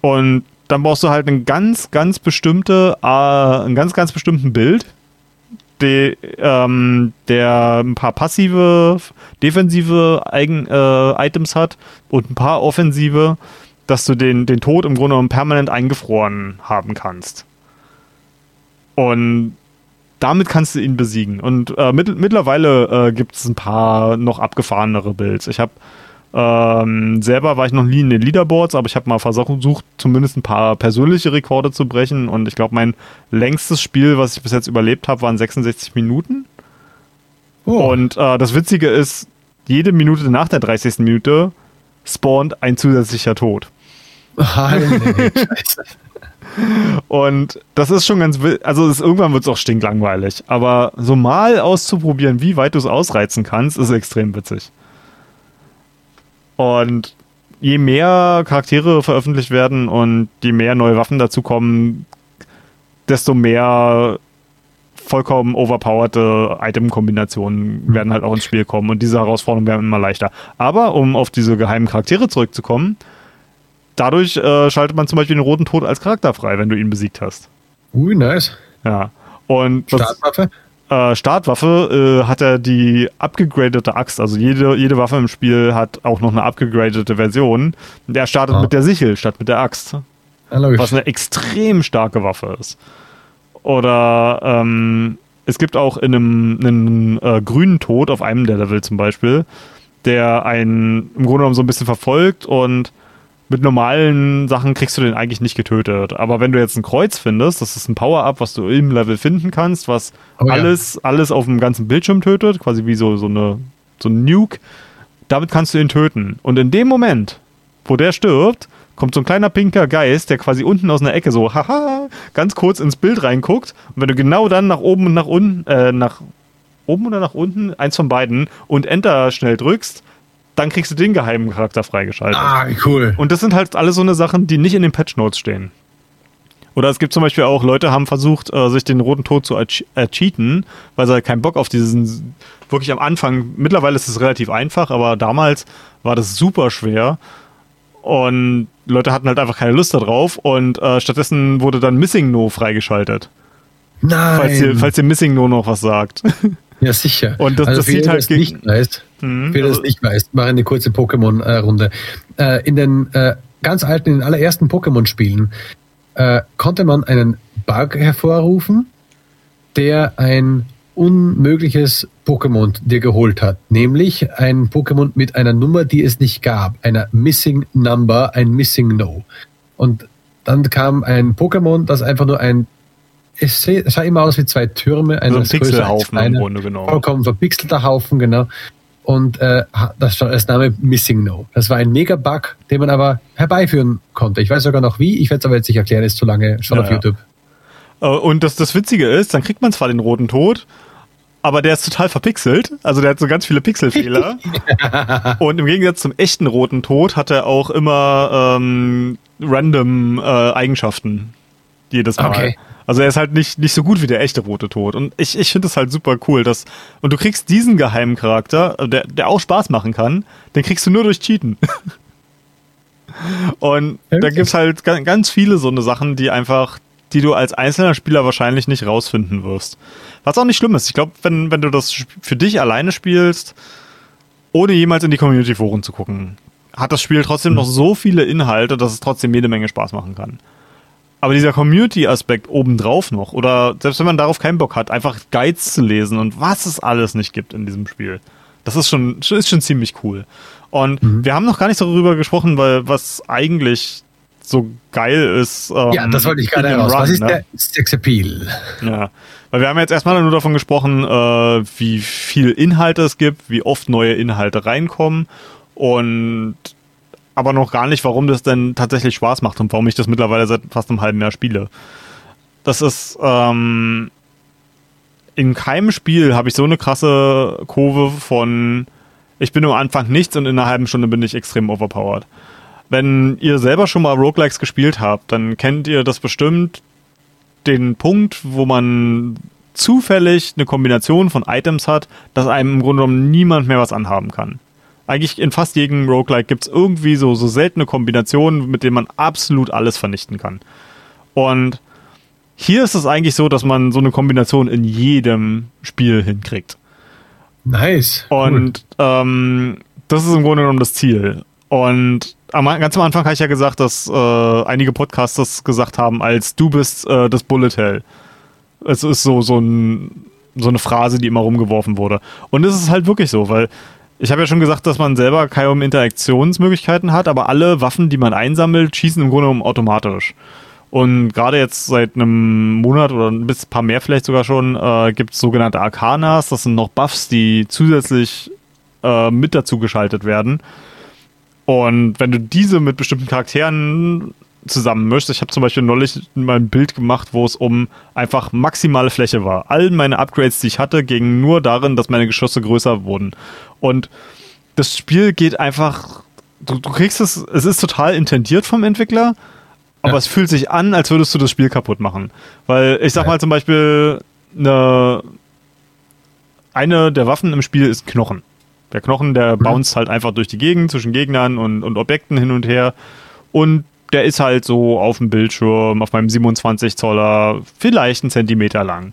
Und dann brauchst du halt ein ganz, ganz bestimmte, äh, ein ganz, ganz bestimmten Bild, die, ähm, der ein paar passive, defensive Eigen, äh, Items hat und ein paar offensive, dass du den, den Tod im Grunde genommen permanent eingefroren haben kannst. Und damit kannst du ihn besiegen. Und äh, mit, mittlerweile äh, gibt es ein paar noch abgefahrenere Builds. Ich habe ähm, selber war ich noch nie in den Leaderboards, aber ich habe mal versucht, zumindest ein paar persönliche Rekorde zu brechen. Und ich glaube, mein längstes Spiel, was ich bis jetzt überlebt habe, waren 66 Minuten. Oh. Und äh, das Witzige ist, jede Minute nach der 30. Minute spawnt ein zusätzlicher Tod. Und das ist schon ganz, also ist, irgendwann wird es auch stinklangweilig. Aber so mal auszuprobieren, wie weit du es ausreizen kannst, ist extrem witzig. Und je mehr Charaktere veröffentlicht werden und je mehr neue Waffen dazukommen, desto mehr vollkommen overpowerte Item-Kombinationen werden halt auch ins Spiel kommen und diese Herausforderungen werden immer leichter. Aber um auf diese geheimen Charaktere zurückzukommen, dadurch äh, schaltet man zum Beispiel den roten Tod als Charakter frei, wenn du ihn besiegt hast.
Ui, nice.
Ja. Und
Startwaffe?
äh, Startwaffe äh, hat er die abgegradete Axt. Also jede, jede Waffe im Spiel hat auch noch eine abgegradete Version. Der startet ah. mit der Sichel statt mit der Axt. Ja, was eine extrem starke Waffe ist. Oder ähm, es gibt auch in einem, einen äh, grünen Tod auf einem der Level zum Beispiel, der einen im Grunde genommen so ein bisschen verfolgt und mit normalen Sachen kriegst du den eigentlich nicht getötet. Aber wenn du jetzt ein Kreuz findest, das ist ein Power-Up, was du im Level finden kannst, was oh, alles, ja. alles auf dem ganzen Bildschirm tötet, quasi wie so, so, eine, so ein Nuke, damit kannst du ihn töten. Und in dem Moment, wo der stirbt, kommt so ein kleiner pinker Geist, der quasi unten aus einer Ecke so, haha, ganz kurz ins Bild reinguckt. Und wenn du genau dann nach oben und nach unten, äh, nach oben oder nach unten, eins von beiden, und Enter schnell drückst, dann kriegst du den geheimen Charakter freigeschaltet.
Ah, cool.
Und das sind halt alle so eine Sachen, die nicht in den Patch Notes stehen. Oder es gibt zum Beispiel auch Leute, haben versucht, äh, sich den roten Tod zu ercheaten, weil sie halt keinen Bock auf diesen, wirklich am Anfang, mittlerweile ist es relativ einfach, aber damals war das super schwer. Und Leute hatten halt einfach keine Lust darauf und äh, stattdessen wurde dann Missing No freigeschaltet.
Nein.
Falls ihr, falls ihr Missing No noch was sagt.
Ja, sicher.
Und das, also das sieht halt das
nicht weiß, mhm. Wer das also nicht weiß, mache eine kurze Pokémon-Runde. Äh, in den äh, ganz alten, in den allerersten Pokémon-Spielen äh, konnte man einen Bug hervorrufen, der ein unmögliches Pokémon dir geholt hat, nämlich ein Pokémon mit einer Nummer, die es nicht gab, einer Missing Number, ein Missing No. Und dann kam ein Pokémon, das einfach nur ein es sah immer aus wie zwei Türme,
ein Pixelhaufen im Grunde, genau.
Vollkommen verpixelter Haufen, genau. Und äh, das war das Name Missing No. Das war ein Mega-Bug, den man aber herbeiführen konnte. Ich weiß sogar noch wie, ich werde es aber jetzt nicht erklären, ist zu lange schon ja, auf YouTube.
Äh, und das, das Witzige ist, dann kriegt man zwar den roten Tod, aber der ist total verpixelt. Also der hat so ganz viele Pixelfehler. und im Gegensatz zum echten roten Tod hat er auch immer ähm, random äh, Eigenschaften. Jedes Mal. Okay. Also er ist halt nicht, nicht so gut wie der echte rote Tod. Und ich, ich finde es halt super cool, dass. Und du kriegst diesen geheimen Charakter, der, der auch Spaß machen kann, den kriegst du nur durch Cheaten. und okay. da gibt's halt ganz viele so eine Sachen, die einfach, die du als einzelner Spieler wahrscheinlich nicht rausfinden wirst. Was auch nicht schlimm ist. Ich glaube, wenn, wenn du das für dich alleine spielst, ohne jemals in die Community-Foren zu gucken, hat das Spiel trotzdem mhm. noch so viele Inhalte, dass es trotzdem jede Menge Spaß machen kann. Aber dieser Community-Aspekt obendrauf noch, oder selbst wenn man darauf keinen Bock hat, einfach Guides zu lesen und was es alles nicht gibt in diesem Spiel, das ist schon, ist schon ziemlich cool. Und mhm. wir haben noch gar nicht darüber gesprochen, weil was eigentlich so geil ist.
Ähm, ja, das wollte ich gerade heraus. Run, was ist ne? der Sex Appeal?
Ja, weil wir haben jetzt erstmal nur davon gesprochen, äh, wie viel Inhalte es gibt, wie oft neue Inhalte reinkommen und aber noch gar nicht, warum das denn tatsächlich Spaß macht und warum ich das mittlerweile seit fast einem halben Jahr spiele. Das ist ähm, in keinem Spiel habe ich so eine krasse Kurve von ich bin am Anfang nichts und in einer halben Stunde bin ich extrem overpowered. Wenn ihr selber schon mal Roguelikes gespielt habt, dann kennt ihr das bestimmt den Punkt, wo man zufällig eine Kombination von Items hat, dass einem im Grunde genommen niemand mehr was anhaben kann eigentlich in fast jedem Roguelike gibt es irgendwie so, so seltene Kombinationen, mit denen man absolut alles vernichten kann. Und hier ist es eigentlich so, dass man so eine Kombination in jedem Spiel hinkriegt.
Nice.
Und ähm, das ist im Grunde genommen das Ziel. Und am, ganz am Anfang habe ich ja gesagt, dass äh, einige Podcasters gesagt haben, als du bist äh, das Bullet Hell. Es ist so, so, ein, so eine Phrase, die immer rumgeworfen wurde. Und es ist halt wirklich so, weil ich habe ja schon gesagt, dass man selber keine Interaktionsmöglichkeiten hat, aber alle Waffen, die man einsammelt, schießen im Grunde genommen automatisch. Und gerade jetzt seit einem Monat oder ein paar mehr vielleicht sogar schon, äh, gibt es sogenannte Arcanas. Das sind noch Buffs, die zusätzlich äh, mit dazu geschaltet werden. Und wenn du diese mit bestimmten Charakteren zusammen mischt. Ich habe zum Beispiel neulich mal ein Bild gemacht, wo es um einfach maximale Fläche war. All meine Upgrades, die ich hatte, gingen nur darin, dass meine Geschosse größer wurden. Und das Spiel geht einfach, du, du kriegst es, es ist total intendiert vom Entwickler, aber ja. es fühlt sich an, als würdest du das Spiel kaputt machen. Weil ich sag mal zum Beispiel, eine, eine der Waffen im Spiel ist Knochen. Der Knochen, der mhm. bounced halt einfach durch die Gegend zwischen Gegnern und, und Objekten hin und her. Und der ist halt so auf dem Bildschirm, auf meinem 27 Zoller, vielleicht einen Zentimeter lang.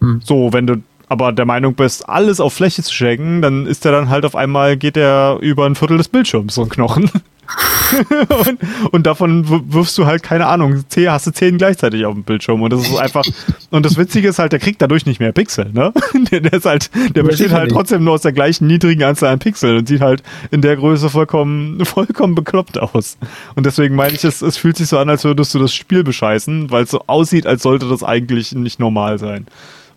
Hm. So, wenn du aber der Meinung bist, alles auf Fläche zu schenken, dann ist der dann halt auf einmal, geht der über ein Viertel des Bildschirms, so ein Knochen. und, und, davon wirfst du halt, keine Ahnung, zehn, hast du zehn gleichzeitig auf dem Bildschirm. Und das ist einfach, und das Witzige ist halt, der kriegt dadurch nicht mehr Pixel, ne? Der, der ist halt, der besteht halt trotzdem nur aus der gleichen niedrigen Anzahl an Pixeln und sieht halt in der Größe vollkommen, vollkommen bekloppt aus. Und deswegen meine ich, es, es fühlt sich so an, als würdest du das Spiel bescheißen, weil es so aussieht, als sollte das eigentlich nicht normal sein.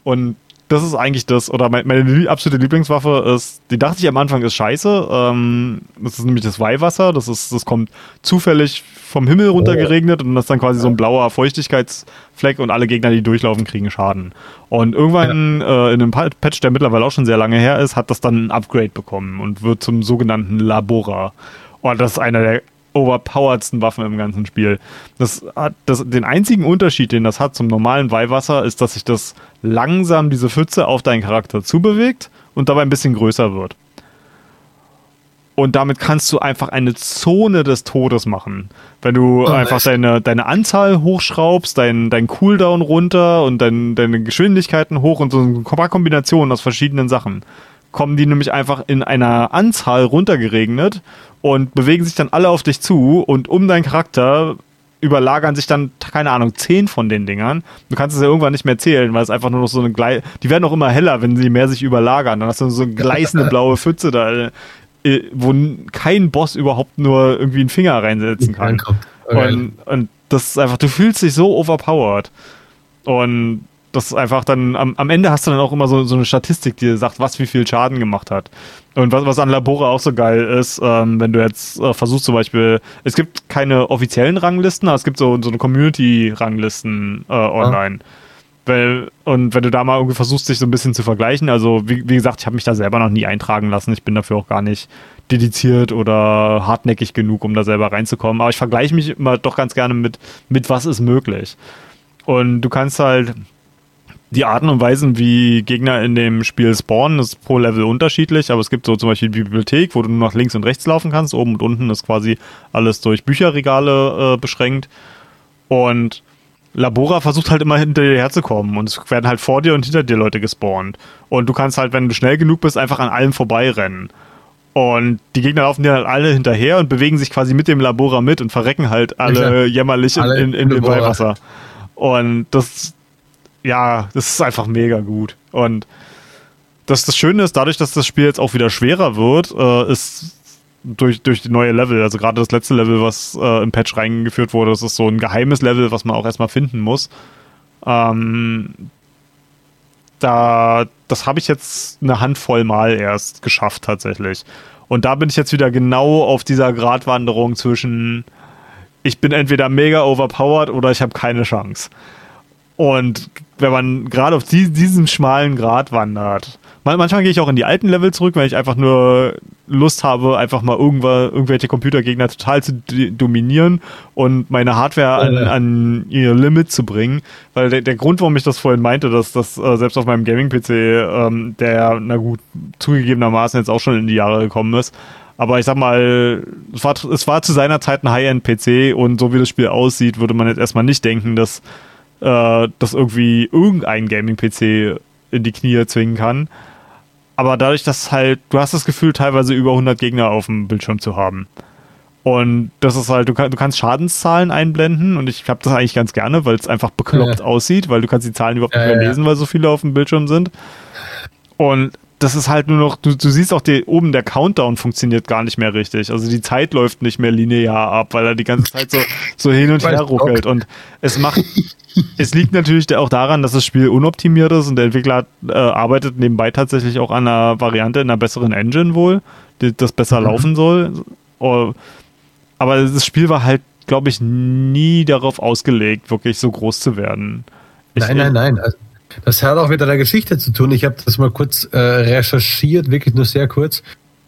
Und das ist eigentlich das, oder meine, absolute Lieblingswaffe ist, die dachte ich am Anfang ist scheiße. Ähm, das ist nämlich das Weihwasser. Das ist, das kommt zufällig vom Himmel runtergeregnet und das ist dann quasi so ein blauer Feuchtigkeitsfleck und alle Gegner, die durchlaufen, kriegen Schaden. Und irgendwann ja. äh, in einem Patch, der mittlerweile auch schon sehr lange her ist, hat das dann ein Upgrade bekommen und wird zum sogenannten Labora. Und das ist einer der overpoweredsten Waffen im ganzen Spiel. Das hat das, den einzigen Unterschied, den das hat zum normalen Weihwasser, ist, dass sich das langsam diese Pfütze auf deinen Charakter zubewegt und dabei ein bisschen größer wird. Und damit kannst du einfach eine Zone des Todes machen. Wenn du oh, einfach deine, deine Anzahl hochschraubst, dein, dein Cooldown runter und dein, deine Geschwindigkeiten hoch und so ein paar Kombinationen aus verschiedenen Sachen kommen die nämlich einfach in einer Anzahl runtergeregnet und bewegen sich dann alle auf dich zu und um deinen Charakter überlagern sich dann, keine Ahnung, zehn von den Dingern. Du kannst es ja irgendwann nicht mehr zählen, weil es einfach nur noch so eine Glei die werden auch immer heller, wenn sie mehr sich überlagern. Dann hast du so eine gleißende blaue Pfütze da, äh, wo kein Boss überhaupt nur irgendwie einen Finger reinsetzen kann. Okay. Und, und das ist einfach, du fühlst dich so overpowered. Und das ist einfach dann, am, am Ende hast du dann auch immer so, so eine Statistik, die sagt, was wie viel Schaden gemacht hat. Und was, was an Labore auch so geil ist, ähm, wenn du jetzt äh, versuchst zum Beispiel, es gibt keine offiziellen Ranglisten, aber es gibt so, so eine Community-Ranglisten äh, online. Ja. Weil, und wenn du da mal irgendwie versuchst, dich so ein bisschen zu vergleichen, also wie, wie gesagt, ich habe mich da selber noch nie eintragen lassen, ich bin dafür auch gar nicht dediziert oder hartnäckig genug, um da selber reinzukommen, aber ich vergleiche mich immer doch ganz gerne mit, mit was ist möglich. Und du kannst halt die Arten und Weisen, wie Gegner in dem Spiel spawnen, ist pro Level unterschiedlich, aber es gibt so zum Beispiel die Bibliothek, wo du nur nach links und rechts laufen kannst. Oben und unten ist quasi alles durch Bücherregale äh, beschränkt. Und Labora versucht halt immer hinter dir herzukommen und es werden halt vor dir und hinter dir Leute gespawnt. Und du kannst halt, wenn du schnell genug bist, einfach an allem vorbeirennen. Und die Gegner laufen dir halt alle hinterher und bewegen sich quasi mit dem Labora mit und verrecken halt alle ja, jämmerlich alle in, in, in, in Weihwasser. Und das, ja, das ist einfach mega gut. Und das, das Schöne ist, dadurch, dass das Spiel jetzt auch wieder schwerer wird, äh, ist durch, durch die neue Level, also gerade das letzte Level, was äh, im Patch reingeführt wurde, das ist so ein geheimes Level, was man auch erstmal finden muss. Ähm, da, das habe ich jetzt eine Handvoll Mal erst geschafft tatsächlich. Und da bin ich jetzt wieder genau auf dieser Gratwanderung zwischen ich bin entweder mega overpowered oder ich habe keine Chance. Und wenn man gerade auf die, diesem schmalen Grad wandert, manchmal gehe ich auch in die alten Level zurück, weil ich einfach nur Lust habe, einfach mal irgendwelche Computergegner total zu dominieren und meine Hardware an, an ihr Limit zu bringen. Weil der, der, Grund, warum ich das vorhin meinte, dass das äh, selbst auf meinem Gaming-PC, ähm, der, na gut, zugegebenermaßen jetzt auch schon in die Jahre gekommen ist, aber ich sag mal, es war, es war zu seiner Zeit ein High-End-PC und so wie das Spiel aussieht, würde man jetzt erstmal nicht denken, dass äh, das irgendwie irgendein Gaming-PC in die Knie zwingen kann. Aber dadurch, dass halt, du hast das Gefühl, teilweise über 100 Gegner auf dem Bildschirm zu haben. Und das ist halt, du, kann, du kannst Schadenszahlen einblenden und ich habe das eigentlich ganz gerne, weil es einfach bekloppt ja. aussieht, weil du kannst die Zahlen überhaupt nicht mehr lesen, weil so viele auf dem Bildschirm sind. Und das ist halt nur noch, du, du siehst auch, die, oben der Countdown funktioniert gar nicht mehr richtig. Also die Zeit läuft nicht mehr linear ab, weil er die ganze Zeit so, so hin und her ruckelt. Und es macht, es liegt natürlich auch daran, dass das Spiel unoptimiert ist und der Entwickler äh, arbeitet nebenbei tatsächlich auch an einer Variante in einer besseren Engine wohl, die das besser mhm. laufen soll. Oh, aber das Spiel war halt, glaube ich, nie darauf ausgelegt, wirklich so groß zu werden.
Ich nein, nein, nein. Das hat auch mit einer Geschichte zu tun. Ich habe das mal kurz äh, recherchiert, wirklich nur sehr kurz.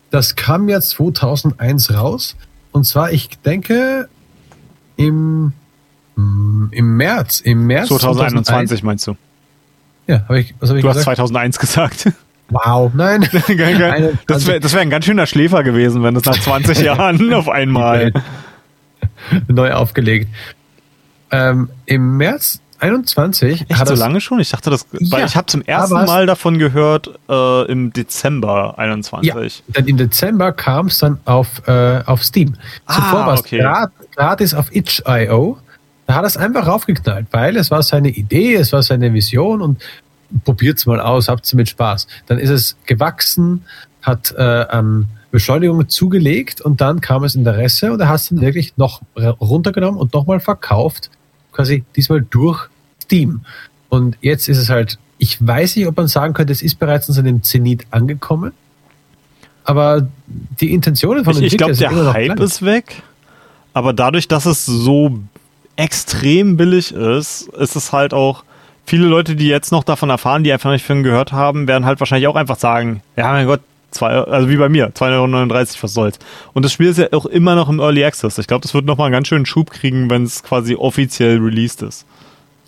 Das kam ja 2001 raus. Und zwar, ich denke, im, mm, im März. Im März
2021 2001. meinst du?
Ja, habe ich,
was habe ich du gesagt? Du hast 2001 gesagt.
Wow, nein.
das wäre wär ein ganz schöner Schläfer gewesen, wenn das nach 20 Jahren auf einmal
neu aufgelegt. Ähm, Im März 21.
Echt so lange schon? Ich dachte, das, ja, weil ich habe zum ersten Mal davon gehört äh, im Dezember 21. Ja,
dann im Dezember kam es dann auf, äh, auf Steam. Ah, Zuvor war es okay. gratis auf itch.io. Da hat er es einfach raufgeknallt, weil es war seine Idee, es war seine Vision und probiert's mal aus, habt's mit Spaß. Dann ist es gewachsen, hat äh, an Beschleunigung zugelegt und dann kam es Interesse und er hat es dann wirklich noch runtergenommen und nochmal verkauft, quasi diesmal durch Steam. Und jetzt ist es halt, ich weiß nicht, ob man sagen könnte, es ist bereits in seinem Zenit angekommen. Aber die Intentionen von
Ich, ich glaube, der Hype ist weg. Aber dadurch, dass es so extrem billig ist, ist es halt auch viele Leute, die jetzt noch davon erfahren, die einfach nicht von gehört haben, werden halt wahrscheinlich auch einfach sagen, ja, mein Gott, zwei, also wie bei mir, 2,39 Euro, was soll's. Und das Spiel ist ja auch immer noch im Early Access. Ich glaube, das wird nochmal einen ganz schönen Schub kriegen, wenn es quasi offiziell released ist.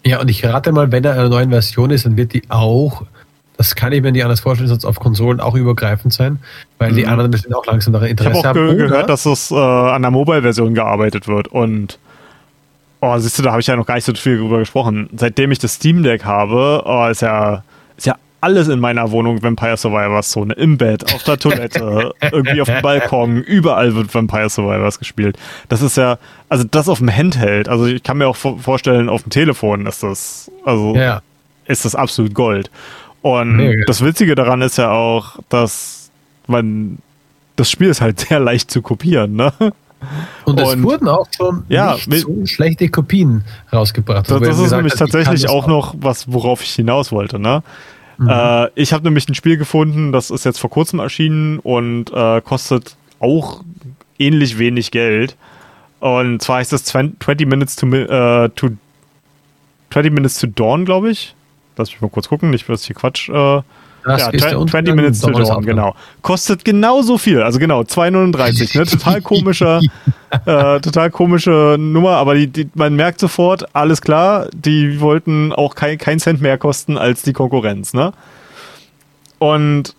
Ja, und ich rate mal, wenn er eine neue Version ist, dann wird die auch, das kann ich mir nicht anders vorstellen, sonst auf Konsolen auch übergreifend sein, weil mhm. die anderen bestimmt auch langsam daran Interesse
ich hab haben. Ich habe gehört, dass es äh, an der Mobile-Version gearbeitet wird und Oh, siehst du, da habe ich ja noch gar nicht so viel drüber gesprochen. Seitdem ich das Steam Deck habe, oh, ist ja alles in meiner Wohnung Vampire Survivors Zone. Im Bett, auf der Toilette, irgendwie auf dem Balkon, überall wird Vampire Survivors gespielt. Das ist ja, also das auf dem Handheld, also ich kann mir auch vorstellen, auf dem Telefon ist das, also ja. ist das absolut Gold. Und Mega. das Witzige daran ist ja auch, dass man, das Spiel ist halt sehr leicht zu kopieren, ne?
Und es und, wurden auch schon
ja,
nicht so schlechte Kopien rausgebracht.
Das, das ist nämlich tatsächlich auch noch was, worauf ich hinaus wollte. Ne? Mhm. Äh, ich habe nämlich ein Spiel gefunden, das ist jetzt vor kurzem erschienen und äh, kostet auch ähnlich wenig Geld. Und zwar heißt es 20 Minutes to, uh, to 20 Minutes to Dawn, glaube ich. Lass mich mal kurz gucken, nicht, was hier Quatsch. Äh, das ja, 20 Minutes to Dawn, genau. Kostet genauso viel, also genau, 2,39, ne? Total komischer, äh, total komische Nummer, aber die, die, man merkt sofort, alles klar, die wollten auch kein, kein Cent mehr kosten als die Konkurrenz, ne? Und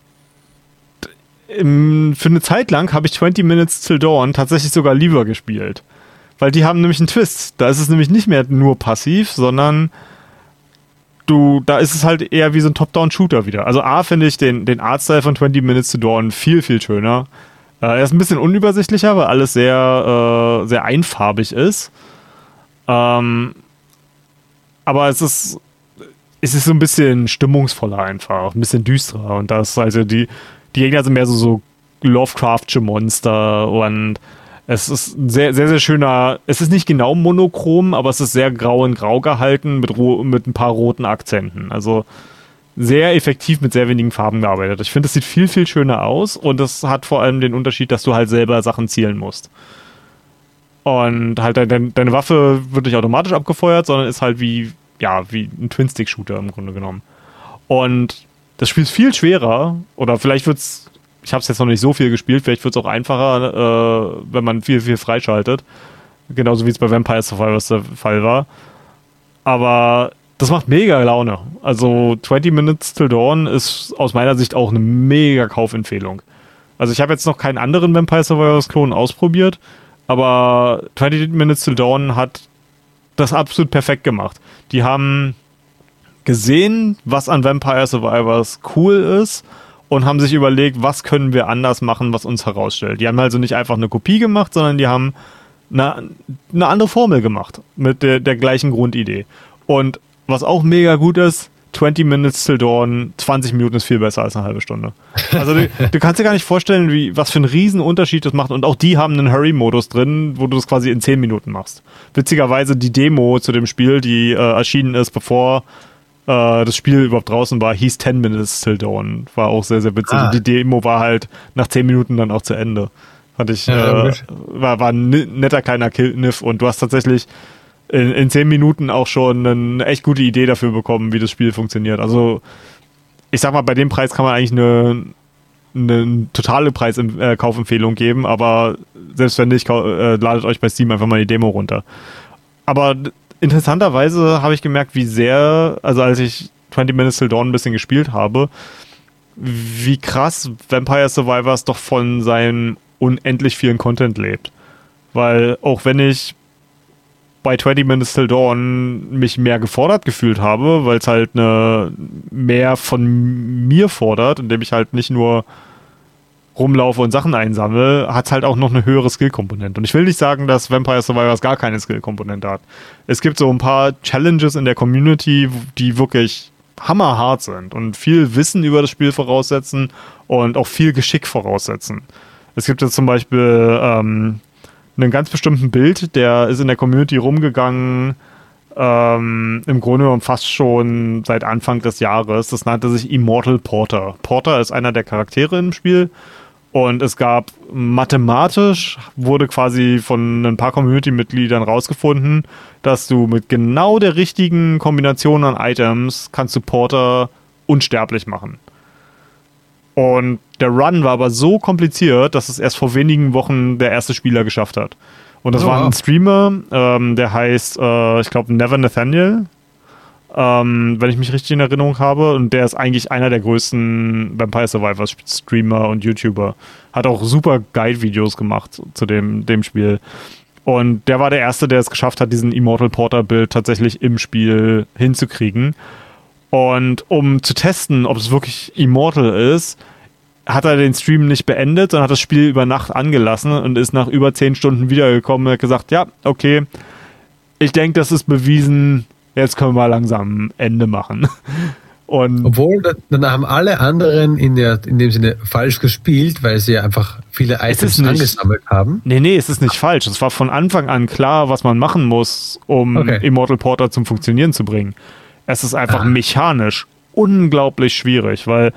im, für eine Zeit lang habe ich 20 Minutes Till Dawn tatsächlich sogar lieber gespielt. Weil die haben nämlich einen Twist. Da ist es nämlich nicht mehr nur passiv, sondern du, da ist es halt eher wie so ein Top-Down-Shooter wieder. Also A finde ich den, den Artstyle von 20 Minutes to Dawn viel, viel schöner. Äh, er ist ein bisschen unübersichtlicher, weil alles sehr, äh, sehr einfarbig ist. Ähm, aber es ist, es ist so ein bisschen stimmungsvoller einfach, ein bisschen düsterer. Und das, also die, die Gegner sind mehr so, so Lovecraftsche Monster und es ist ein sehr, sehr, sehr schöner, es ist nicht genau monochrom, aber es ist sehr grau in grau gehalten mit, mit ein paar roten Akzenten. Also sehr effektiv mit sehr wenigen Farben gearbeitet. Ich finde, es sieht viel, viel schöner aus und es hat vor allem den Unterschied, dass du halt selber Sachen zielen musst. Und halt deine, deine Waffe wird nicht automatisch abgefeuert, sondern ist halt wie, ja, wie ein Twin-Stick-Shooter im Grunde genommen. Und das Spiel ist viel schwerer, oder vielleicht wird es ich habe es jetzt noch nicht so viel gespielt, vielleicht wird es auch einfacher, äh, wenn man viel, viel freischaltet. Genauso wie es bei Vampire Survivors der Fall war. Aber das macht mega Laune. Also 20 Minutes Till Dawn ist aus meiner Sicht auch eine mega Kaufempfehlung. Also ich habe jetzt noch keinen anderen Vampire Survivors Klon ausprobiert, aber 20 Minutes Till Dawn hat das absolut perfekt gemacht. Die haben gesehen, was an Vampire Survivors cool ist und haben sich überlegt, was können wir anders machen, was uns herausstellt. Die haben also nicht einfach eine Kopie gemacht, sondern die haben eine, eine andere Formel gemacht mit der, der gleichen Grundidee. Und was auch mega gut ist, 20 Minutes till Dawn, 20 Minuten ist viel besser als eine halbe Stunde. Also du, du kannst dir gar nicht vorstellen, wie, was für einen riesen Unterschied das macht. Und auch die haben einen Hurry-Modus drin, wo du das quasi in 10 Minuten machst. Witzigerweise die Demo zu dem Spiel, die äh, erschienen ist, bevor äh, das Spiel überhaupt draußen war, hieß 10 Minutes Till Dawn. War auch sehr, sehr witzig. Ah. Und die Demo war halt nach 10 Minuten dann auch zu Ende. Fand ich, ja, äh, war, war ein netter kleiner Kniff und du hast tatsächlich in, in 10 Minuten auch schon eine echt gute Idee dafür bekommen, wie das Spiel funktioniert. Also, ich sag mal, bei dem Preis kann man eigentlich eine, eine totale Preiskaufempfehlung äh, geben, aber selbst wenn nicht, äh, ladet euch bei Steam einfach mal die Demo runter. Aber interessanterweise habe ich gemerkt, wie sehr, also als ich 20 Minutes Till Dawn ein bisschen gespielt habe, wie krass Vampire Survivors doch von seinem unendlich vielen Content lebt. Weil auch wenn ich bei 20 Minutes Till Dawn mich mehr gefordert gefühlt habe, weil es halt eine mehr von mir fordert, indem ich halt nicht nur rumlaufe und Sachen einsammle, hat es halt auch noch eine höhere Skill-Komponente. Und ich will nicht sagen, dass Vampire Survivors gar keine Skill-Komponente hat. Es gibt so ein paar Challenges in der Community, die wirklich hammerhart sind und viel Wissen über das Spiel voraussetzen und auch viel Geschick voraussetzen. Es gibt jetzt zum Beispiel ähm, einen ganz bestimmten Bild, der ist in der Community rumgegangen, ähm, im Grunde genommen fast schon seit Anfang des Jahres. Das nannte sich Immortal Porter. Porter ist einer der Charaktere im Spiel und es gab mathematisch, wurde quasi von ein paar Community-Mitgliedern rausgefunden, dass du mit genau der richtigen Kombination an Items kannst du Porter unsterblich machen. Und der Run war aber so kompliziert, dass es erst vor wenigen Wochen der erste Spieler geschafft hat. Und das oh, war ein Streamer, ähm, der heißt, äh, ich glaube, Never Nathaniel ähm, wenn ich mich richtig in Erinnerung habe. Und der ist eigentlich einer der größten Vampire Survivors Streamer und YouTuber. Hat auch super Guide-Videos gemacht zu dem, dem Spiel. Und der war der Erste, der es geschafft hat, diesen Immortal Porter-Bild tatsächlich im Spiel hinzukriegen. Und um zu testen, ob es wirklich Immortal ist, hat er den Stream nicht beendet, sondern hat das Spiel über Nacht angelassen und ist nach über zehn Stunden wiedergekommen und hat gesagt, ja, okay, ich denke, das ist bewiesen, jetzt können wir langsam Ende machen. Und
Obwohl, da- dann haben alle anderen in, der, in dem Sinne falsch gespielt, weil sie einfach viele Items
nicht-
angesammelt haben.
Nee, nee, es ist nicht falsch. Es war von Anfang an klar, was man machen muss, um
Okay.
Immortal Porter zum Funktionieren zu bringen. Es ist einfach
Ah.
mechanisch unglaublich schwierig, weil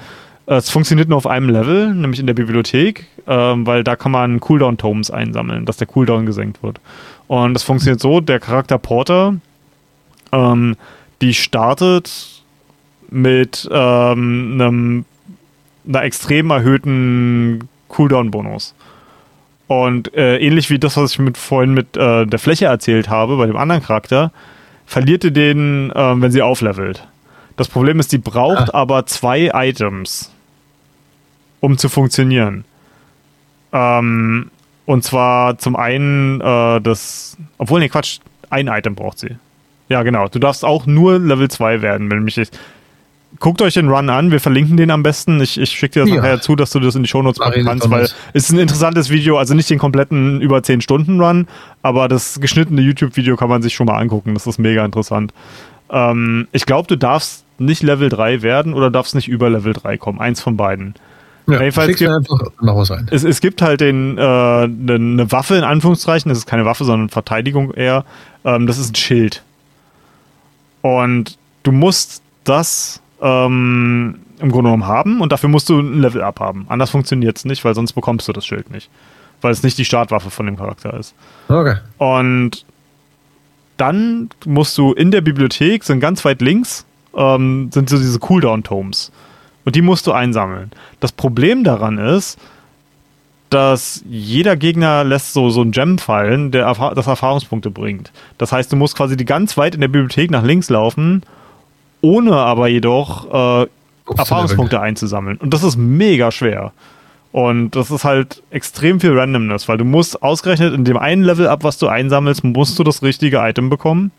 äh, es funktioniert nur auf einem Level, nämlich in der Bibliothek, ähm, weil da kann man Cooldown-Tomes einsammeln, dass der Cooldown gesenkt wird. Und das funktioniert so, der Charakter Porter, ähm, die startet mit ähm, einem, einer extrem erhöhten Cooldown-Bonus. Und äh, ähnlich wie das, was ich mit vorhin mit äh, der Fläche erzählt habe, bei dem anderen Charakter, verliert ihr den, ähm, wenn sie auflevelt. Das Problem ist, die braucht aber zwei Items, um zu funktionieren. Ähm, und zwar zum einen äh, das, obwohl, nee, Quatsch, ein Item braucht sie. Ja, genau. Du darfst auch nur Level 2 werden, wenn mich nicht. Guckt euch den Run an, wir verlinken den am besten. Ich, ich schicke dir das
Ja.
nachher zu, dass du das in die Shownotes packen kannst, weil es ist ein interessantes Video, also nicht den kompletten über 10 Stunden Run, aber das geschnittene YouTube-Video kann man sich schon mal angucken. Das ist mega interessant. Ähm, ich glaube, du darfst nicht Level 3 werden oder darfst nicht über Level 3 kommen. Eins von beiden.
Ja,
Jedenfalls
du einfach noch was rein.
Es, es gibt halt den, äh, eine, eine Waffe in Anführungszeichen, das ist keine Waffe, sondern Verteidigung eher. Ähm, das ist ein Schild. Und du musst das ähm, im Grunde genommen haben und dafür musst du ein Level up haben. Anders funktioniert es nicht, weil sonst bekommst du das Schild nicht. Weil es nicht die Startwaffe von dem Charakter ist.
Okay.
Und dann musst du in der Bibliothek, sind ganz weit links, ähm, sind so diese Cooldown-Tomes. Und die musst du einsammeln. Das Problem daran ist, dass jeder Gegner lässt so, so einen Gem fallen, der Erfa das Erfahrungspunkte bringt. Das heißt, du musst quasi die ganz weit in der Bibliothek nach links laufen, ohne aber jedoch äh, Erfahrungspunkte einzusammeln. Und das ist mega schwer. Und das ist halt extrem viel Randomness, weil du musst ausgerechnet in dem einen Level ab, was du einsammelst, musst du das richtige Item bekommen.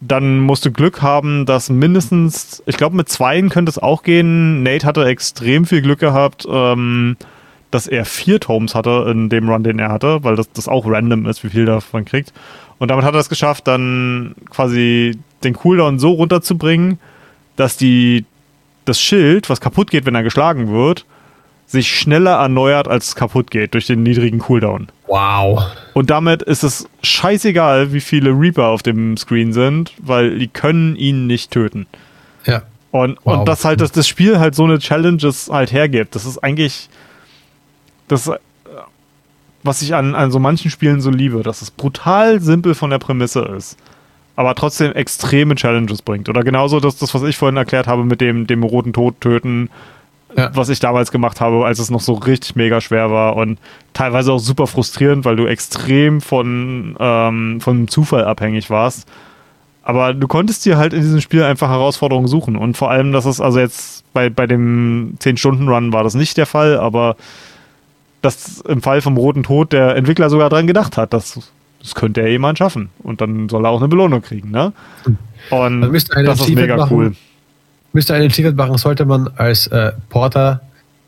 Dann musst du Glück haben, dass mindestens, ich glaube, mit zweien könnte es auch gehen. Nate hatte extrem viel Glück gehabt, ähm, dass er vier Tomes hatte in dem Run, den er hatte, weil das, das auch random ist, wie viel davon kriegt. Und damit hat er es geschafft, dann quasi den Cooldown so runterzubringen, dass die, das Schild, was kaputt geht, wenn er geschlagen wird, sich schneller erneuert, als es kaputt geht durch den niedrigen Cooldown.
Wow.
Und damit ist es scheißegal, wie viele Reaper auf dem Screen sind, weil die können ihn nicht töten.
Ja.
Und,
Wow.
und dass halt dass das Spiel halt so eine Challenges halt hergibt, das ist eigentlich das, äh, was ich an, an so manchen Spielen so liebe, dass es brutal simpel von der Prämisse ist, aber trotzdem extreme Challenges bringt. Oder genauso das, das was ich vorhin erklärt habe mit dem, dem roten Tod töten,
Ja.
was ich damals gemacht habe, als es noch so richtig mega schwer war und teilweise auch super frustrierend, weil du extrem von, ähm, von Zufall abhängig warst. Aber du konntest dir halt in diesem Spiel einfach Herausforderungen suchen. Und vor allem, dass es also jetzt bei, bei dem 10-Stunden-Run war das nicht der Fall, aber dass im Fall vom Roten Tod der Entwickler sogar dran gedacht hat, dass das könnte ja jemand schaffen. Und dann soll er auch eine Belohnung kriegen, ne? Und das ist mega
machen.
cool.
Müsste ein Achievement machen, sollte man als äh, Porter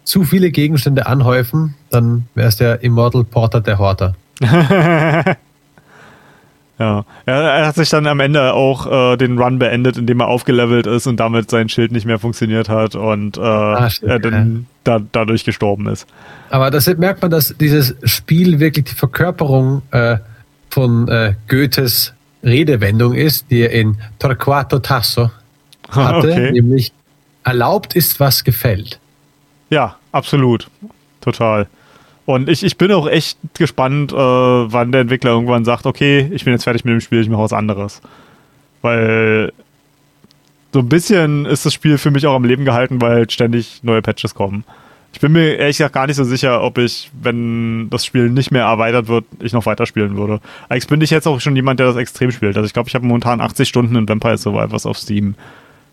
zu viele Gegenstände anhäufen, dann wäre es der Immortal Porter der Horter.
Ja. er hat sich dann am Ende auch äh, den Run beendet, indem er aufgelevelt ist und damit sein Schild nicht mehr funktioniert hat und äh,
stimmt,
er dann da, dadurch gestorben ist.
Aber das merkt man, dass dieses Spiel wirklich die Verkörperung äh, von äh, Goethes Redewendung ist, die er in Torquato Tasso hatte,
Okay.
nämlich erlaubt ist, was gefällt.
Ja, absolut. Total. Und ich, ich bin auch echt gespannt, äh, wann der Entwickler irgendwann sagt, okay, ich bin jetzt fertig mit dem Spiel, ich mache was anderes. Weil so ein bisschen ist das Spiel für mich auch am Leben gehalten, weil halt ständig neue Patches kommen. Ich bin mir ehrlich gesagt gar nicht so sicher, ob ich, wenn das Spiel nicht mehr erweitert wird, ich noch weiterspielen würde. Eigentlich bin ich jetzt auch schon jemand, der das extrem spielt. Also ich glaube, ich habe momentan 80 Stunden in Vampire Survivors auf Steam.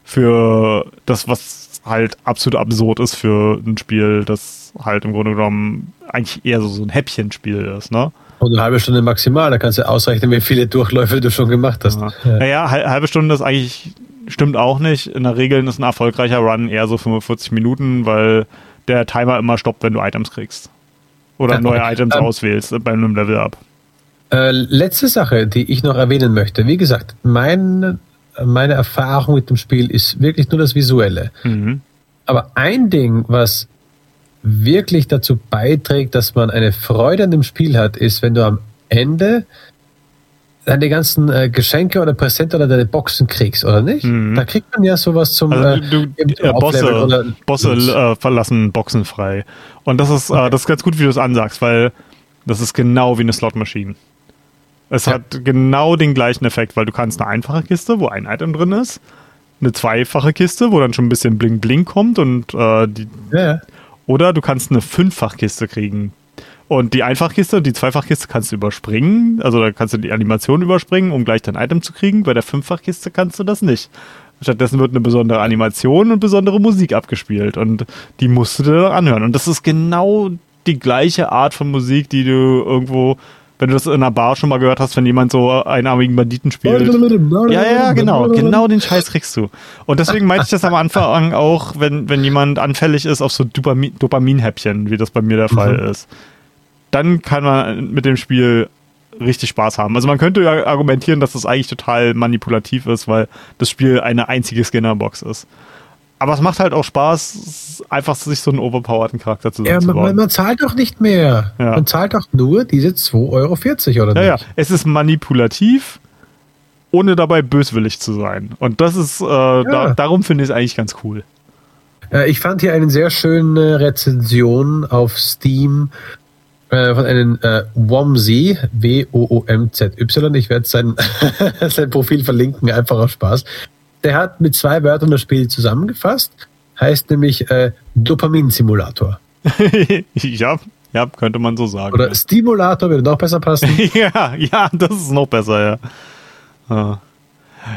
Für das, was halt absolut absurd ist für ein Spiel, das halt im Grunde genommen eigentlich eher so, so ein Häppchenspiel ist, ne?
Und eine halbe Stunde maximal, da kannst du ausrechnen, wie viele Durchläufe du schon gemacht hast.
Ja.
Ja.
Naja, hal- halbe Stunde ist eigentlich, stimmt auch nicht. In der Regel ist ein erfolgreicher Run eher so 45 Minuten, weil der Timer immer stoppt, wenn du Items kriegst. Oder neue. Items
Ähm,
auswählst äh, bei einem Level-Up.
Äh, letzte Sache, die ich noch erwähnen möchte. Wie gesagt, mein meine Erfahrung mit dem Spiel ist wirklich nur das Visuelle.
Mhm.
Aber ein Ding, was wirklich dazu beiträgt, dass man eine Freude an dem Spiel hat, ist, wenn du am Ende deine ganzen äh, Geschenke oder Präsente oder deine Boxen kriegst, oder nicht?
Mhm.
Da kriegt man ja sowas zum
Also
äh,
du, du,
zum
äh, Bosse,
oder-
Bosse äh, verlassen Boxen frei. Und das ist, äh, das ist ganz gut, wie du es ansagst, weil das ist genau wie eine Slot-Maschine. Es
Ja.
hat genau den gleichen Effekt, weil du kannst eine einfache Kiste, wo ein Item drin ist, eine zweifache Kiste, wo dann schon ein bisschen Bling-Bling kommt und äh, die,
ja.
Oder du kannst eine Fünffachkiste kriegen. Und die Einfachkiste und die Zweifachkiste kannst du überspringen. Also da kannst du die Animation überspringen, um gleich dein Item zu kriegen. Bei der Fünffachkiste kannst du das nicht. Stattdessen wird eine besondere Animation und besondere Musik abgespielt. Und die musst du dir anhören. Und das ist genau die gleiche Art von Musik, die du irgendwo, wenn du das in einer Bar schon mal gehört hast, wenn jemand so einarmigen Banditen spielt. Ja, ja, genau. Genau den Scheiß kriegst du. Und deswegen meinte ich das am Anfang auch, wenn, wenn jemand anfällig ist auf so Dopamin, Dopaminhäppchen, wie das bei mir der Fall ist. Dann kann man mit dem Spiel richtig Spaß haben. Also man könnte ja argumentieren, dass das eigentlich total manipulativ ist, weil das Spiel eine einzige Skinnerbox ist. Aber es macht halt auch Spaß, einfach sich so einen overpowerten Charakter
Ja, man, man, zahlt doch nicht mehr.
Ja.
Man zahlt doch nur diese 2,40 Euro, oder
Ja, ja,
nicht?
es ist manipulativ, ohne dabei böswillig zu sein. Und das ist, äh, da, darum finde ich es eigentlich ganz cool.
Ich fand hier eine sehr schöne Rezension auf Steam äh, von einem äh, Womzy, W-O-O-M-Z-Y. Ich werde sein, sein Profil verlinken, einfach aus Spaß. Der hat mit zwei Wörtern das Spiel zusammengefasst. Heißt nämlich äh, Dopamin-Simulator.
ja, ja, könnte man so sagen.
Oder Stimulator würde noch besser passen.
ja, ja, das ist noch besser, ja. Ah.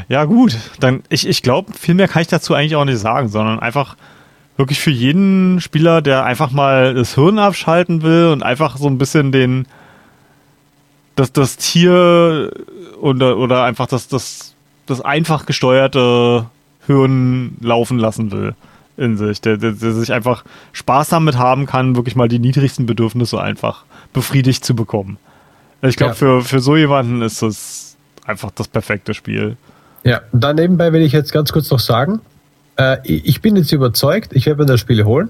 Ja, gut. Dann, ich, ich glaube, viel mehr kann ich dazu eigentlich auch nicht sagen, sondern einfach wirklich für jeden Spieler, der einfach mal das Hirn abschalten will und einfach so ein bisschen den, das, das Tier oder, oder einfach das, das, das einfach gesteuerte Hirn laufen lassen will in sich, der, der, der sich einfach Spaß damit haben kann, wirklich mal die niedrigsten Bedürfnisse einfach befriedigt zu bekommen. Ich glaube,
Ja.
für, für so jemanden ist das einfach das perfekte Spiel.
Ja, dann nebenbei will ich jetzt ganz kurz noch sagen, äh, ich bin jetzt überzeugt, ich werde mir das Spiel holen.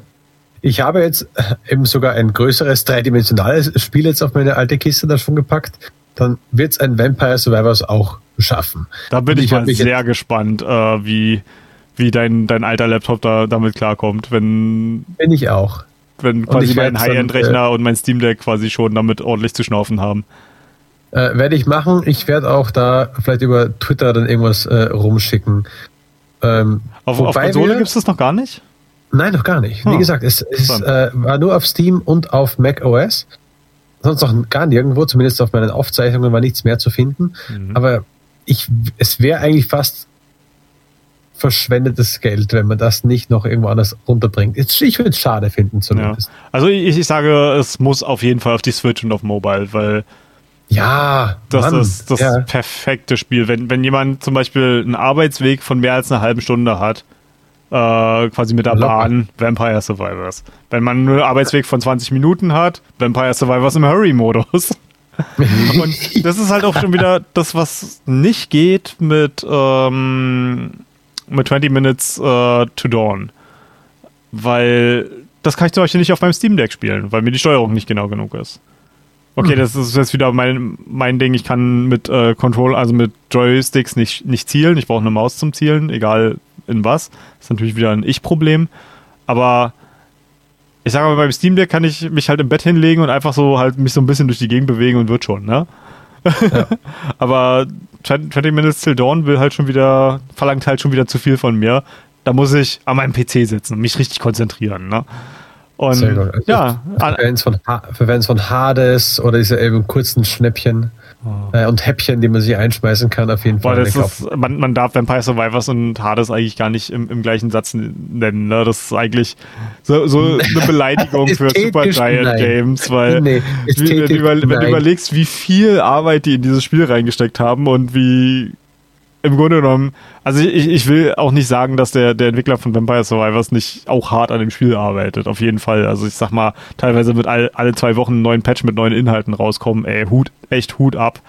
Ich habe jetzt äh, eben sogar ein größeres dreidimensionales Spiel jetzt auf meine alte Kiste da schon gepackt. Dann wird es ein Vampire Survivors auch schaffen.
Da bin
Und
ich,
ich
mal sehr gespannt, äh, wie, wie dein, dein alter Laptop da damit klarkommt, wenn,
Bin ich auch.
wenn quasi
ich
mein High-End-Rechner und mein Steam Deck quasi schon damit ordentlich zu schnaufen haben.
Äh, werde ich machen. Ich werde auch da vielleicht über Twitter dann irgendwas äh, rumschicken. Ähm,
Auf, auf Konsole gibt es das noch gar nicht?
Nein, noch gar nicht. Wie
Ah,
gesagt, es, es äh, war nur auf Steam und auf Mac OS. Sonst noch gar nirgendwo, zumindest auf meinen Aufzeichnungen war nichts mehr zu finden.
Mhm.
Aber ich, es wäre eigentlich fast verschwendetes Geld, wenn man das nicht noch irgendwo anders runterbringt. Ich würde es schade finden
Ja.
zumindest.
Also ich, ich sage, es muss auf jeden Fall auf die Switch und auf Mobile, weil
Ja,
das
Mann,
ist das
ja.
perfekte Spiel. Wenn, wenn jemand zum Beispiel einen Arbeitsweg von mehr als einer halben Stunde hat, äh, quasi mit der
Locker.
Bahn, Vampire Survivors. Wenn man einen Arbeitsweg von 20 Minuten hat, Vampire Survivors im Hurry-Modus. Und das ist halt auch schon wieder das, was nicht geht mit, ähm, mit 20 Minutes äh, to Dawn. Weil das kann ich zum Beispiel nicht auf meinem Steam Deck spielen, weil mir die Steuerung nicht genau genug ist. Okay,
Hm.
das ist jetzt wieder mein, mein Ding. Ich kann mit äh, Control, also mit Joysticks nicht, nicht zielen. Ich brauche eine Maus zum Zielen, egal in was. Das ist natürlich wieder ein Ich-Problem. Aber ich sage mal, beim Steam Deck kann ich mich halt im Bett hinlegen und einfach so halt mich so ein bisschen durch die Gegend bewegen und wird schon, ne? Aber 20 Minutes Till Dawn will halt schon wieder, verlangt halt schon wieder zu viel von mir. Da muss ich an meinem PC sitzen und mich richtig konzentrieren, ne? Und.
Also
ja,
Für Fans von, Ha- für Fans von Hades oder diese eben kurzen Schnäppchen äh, und Häppchen, die man sich einschmeißen kann, auf jeden
Boah,
Fall.
ist, man, man darf Vampire Survivors und Hades eigentlich gar nicht im, im gleichen Satz nennen. Ne? Das ist eigentlich so, so eine Beleidigung für Supergiant
nein.
Games, weil
Nee,
wie, wenn, du
Ästhetik
über, wenn du überlegst, wie viel Arbeit die in dieses Spiel reingesteckt haben und wie im Grunde genommen, also ich, ich will auch nicht sagen, dass der, der Entwickler von Vampire Survivors nicht auch hart an dem Spiel arbeitet, auf jeden Fall. Also ich sag mal, teilweise wird all, alle zwei Wochen ein neuen Patch mit neuen Inhalten rauskommen, ey, Hut, echt Hut ab.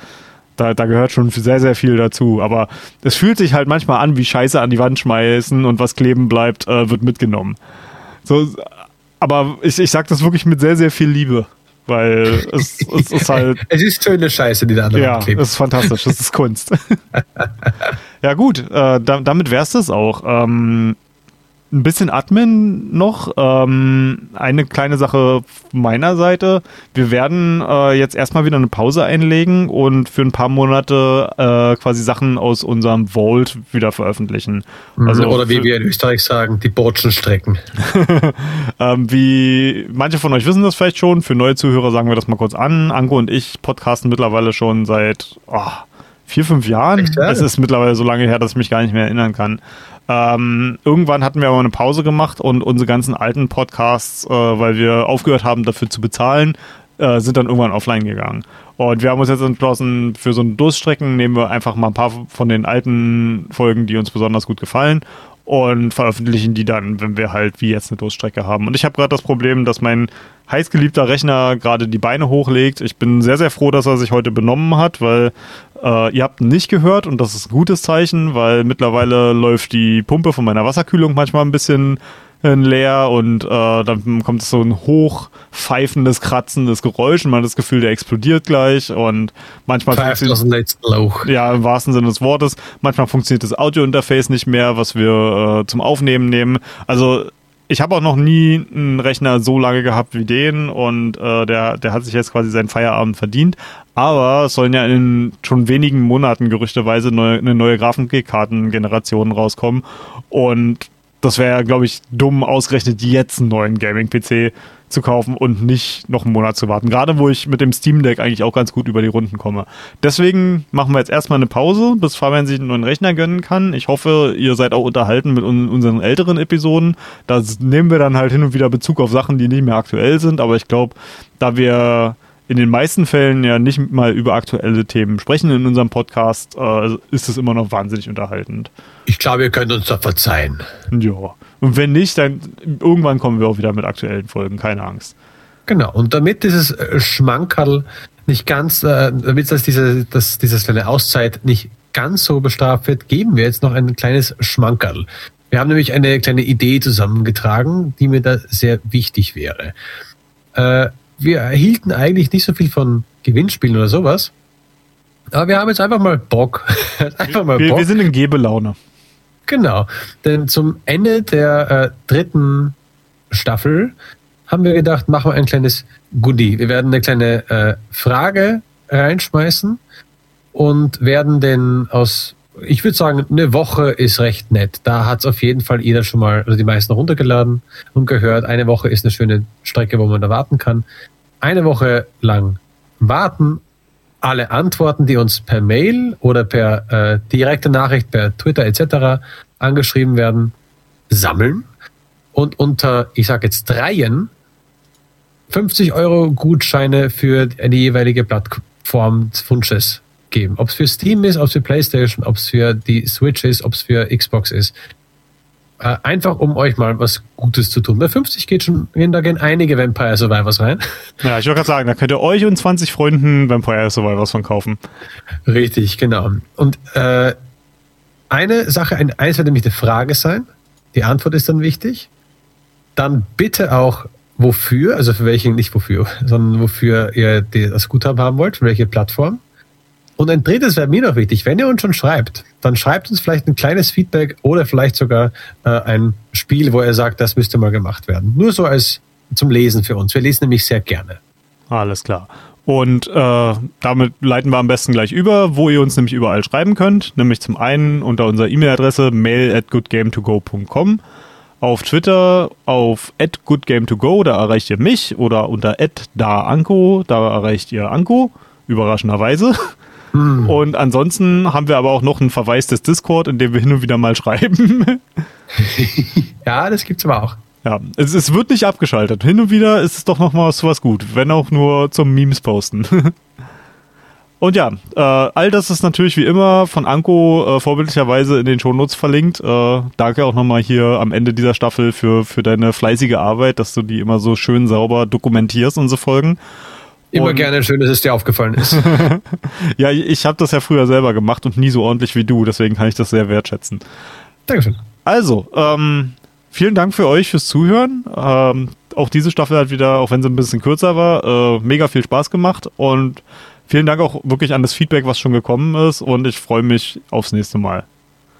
da, da gehört schon sehr, sehr viel dazu. Aber es fühlt sich halt manchmal an, wie Scheiße an die Wand schmeißen und was kleben bleibt, äh, wird mitgenommen. So, aber ich, ich sag das wirklich mit sehr, sehr viel Liebe. Weil es, es ist halt.
es ist schöne Scheiße, die da an
der ja, Wand klebt. Ja, es ist fantastisch. Es ist Kunst. ja, gut, äh, da, damit wär's das auch. Ähm, ein bisschen Admin noch. Ähm, eine kleine Sache meiner Seite. Wir werden äh, jetzt erstmal wieder eine Pause einlegen und für ein paar Monate äh, quasi Sachen aus unserem Vault wieder veröffentlichen.
Mhm. Also Oder wie wir in Österreich sagen, die Botschenstrecken.
ähm, wie manche von euch wissen das vielleicht schon. Für neue Zuhörer sagen wir das mal kurz an. Anko und ich podcasten mittlerweile schon seit oh, vier, fünf Jahren. Echt, ja? Es ist mittlerweile so lange her, dass ich mich gar nicht mehr erinnern kann. Ähm, irgendwann hatten wir aber eine Pause gemacht und unsere ganzen alten Podcasts, äh, weil wir aufgehört haben, dafür zu bezahlen, äh, sind dann irgendwann offline gegangen. Und wir haben uns jetzt entschlossen, für so eine Durststrecken nehmen wir einfach mal ein paar von den alten Folgen, die uns besonders gut gefallen und veröffentlichen die dann, wenn wir halt wie jetzt eine Durststrecke haben. Und ich habe gerade das Problem, dass mein heißgeliebter Rechner gerade die Beine hochlegt. Ich bin sehr, sehr froh, dass er sich heute benommen hat, weil äh, ihr habt nicht gehört und das ist ein gutes Zeichen, weil mittlerweile läuft die Pumpe von meiner Wasserkühlung manchmal ein bisschen leer und äh, dann kommt so ein hochpfeifendes, kratzendes Geräusch und man hat das Gefühl, der explodiert gleich und manchmal
aus letzten Lauch.
Ja, im wahrsten Sinne des Wortes. Manchmal funktioniert das Audio-Interface nicht mehr, was wir äh, zum Aufnehmen nehmen. Also ich habe auch noch nie einen Rechner so lange gehabt wie den und äh, der, der hat sich jetzt quasi seinen Feierabend verdient. Aber es sollen ja in schon wenigen Monaten gerüchteweise neue, eine neue Grafikkartengeneration rauskommen. Und das wäre, glaube ich, dumm, ausgerechnet jetzt einen neuen Gaming-PC zu kaufen und nicht noch einen Monat zu warten. Gerade wo ich mit dem Steam Deck eigentlich auch ganz gut über die Runden komme. Deswegen machen wir jetzt erstmal eine Pause, bis Fabian sich einen neuen Rechner gönnen kann. Ich hoffe, ihr seid auch unterhalten mit un unseren älteren Episoden. Da nehmen wir dann halt hin und wieder Bezug auf Sachen, die nicht mehr aktuell sind. Aber ich glaube, da wir in den meisten Fällen ja nicht mal über aktuelle Themen sprechen in unserem Podcast, äh, ist es immer noch wahnsinnig unterhaltend.
Ich glaube, ihr könnt uns da verzeihen.
Ja. Und wenn nicht, dann irgendwann kommen wir auch wieder mit aktuellen Folgen, keine Angst.
Genau, und damit dieses äh, Schmankerl nicht ganz, äh, damit das diese, das, dieses kleine Auszeit nicht ganz so bestraft wird, geben wir jetzt noch ein kleines Schmankerl. Wir haben nämlich eine kleine Idee zusammengetragen, die mir da sehr wichtig wäre. Äh, wir erhielten eigentlich nicht so viel von Gewinnspielen oder sowas, aber wir haben jetzt einfach mal Bock.
einfach mal wir, Bock. wir sind in Gebelaune.
Genau, denn zum Ende der äh, dritten Staffel haben wir gedacht, machen wir ein kleines Goodie. Wir werden eine kleine äh, Frage reinschmeißen und werden den aus, ich würde sagen, eine Woche ist recht nett. Da hat es auf jeden Fall jeder schon mal, also die meisten runtergeladen und gehört. Eine Woche ist eine schöne Strecke, wo man da warten kann. Eine Woche lang warten alle Antworten, die uns per Mail oder per äh, direkte Nachricht, per Twitter etc. angeschrieben werden, sammeln und unter, ich sage jetzt dreien, 50 Euro Gutscheine für die jeweilige Plattform des Wunsches geben. Ob es für Steam ist, ob es für PlayStation, ob es für die Switch ist, ob es für Xbox ist. Äh, einfach um euch mal was Gutes zu tun. Bei 50 geht schon, gehen da gehen einige Vampire Survivors rein.
Ja, ich wollte gerade sagen, da könnt ihr euch und 20 Freunden Vampire Survivors von kaufen.
Richtig, genau. Und äh, eine Sache, ein, eins wird nämlich eine Frage sein. Die Antwort ist dann wichtig. Dann bitte auch wofür, also für welchen, nicht wofür, sondern wofür ihr das Guthaben haben wollt, für welche Plattform. Und ein drittes wäre mir noch wichtig, wenn ihr uns schon schreibt, dann schreibt uns vielleicht ein kleines Feedback oder vielleicht sogar äh, ein Spiel, wo er sagt, das müsste mal gemacht werden. Nur so als zum Lesen für uns. Wir lesen nämlich sehr gerne.
Alles klar. Und äh, damit leiten wir am besten gleich über, wo ihr uns nämlich überall schreiben könnt. Nämlich zum einen unter unserer E-Mail-Adresse mail at goodgametogo.com. Auf Twitter auf at goodgametogo, da erreicht ihr mich. Oder unter at da Anko, da erreicht ihr Anko. Überraschenderweise. Hm. Und ansonsten haben wir aber auch noch einen Verweis des Discord, in dem wir hin und wieder mal schreiben.
ja, das gibt's aber auch.
Ja, es, es, wird nicht abgeschaltet. Hin und wieder ist es doch noch mal was gut, wenn auch nur zum Memes posten. und ja, äh, all das ist natürlich wie immer von Anko äh, vorbildlicherweise in den Shownotes verlinkt. Äh, danke auch nochmal hier am Ende dieser Staffel für, für deine fleißige Arbeit, dass du die immer so schön sauber dokumentierst, unsere Folgen.
Immer
Und-
gerne, schön, dass es dir aufgefallen ist.
Ja, ich habe das ja früher selber gemacht und nie so ordentlich wie du, deswegen kann ich das sehr wertschätzen.
Dankeschön.
Also, ähm, vielen Dank für euch fürs Zuhören. Ähm, auch diese Staffel hat wieder, auch wenn sie ein bisschen kürzer war, äh, mega viel Spaß gemacht und vielen Dank auch wirklich an das Feedback, was schon gekommen ist und ich freue mich aufs nächste Mal.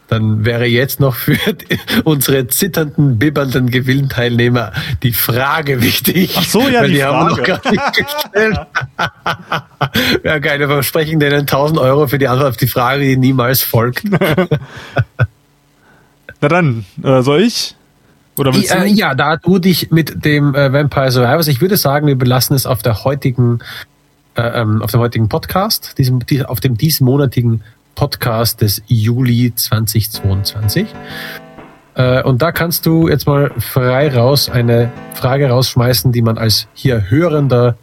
Dann wäre jetzt noch für unsere zitternden, bibbernden Gewinnteilnehmer die Frage wichtig.
Ach so, ja, die
die, haben wir noch
Frage.
gar nicht gestellt. ja, geil, wir versprechen denen 1000 Euro für die Antwort auf die Frage, die niemals folgt.
Na dann, äh, soll ich? Oder willst
Äh,
du?
ja, da du dich mit dem äh, Vampire Survivors, ich würde sagen, wir belassen es auf der heutigen, äh, ähm, auf dem heutigen Podcast, diesem, die, auf dem diesmonatigen Podcast des Juli 2022. Äh, und da kannst du jetzt mal frei raus eine Frage rausschmeißen, die man als hier Hörender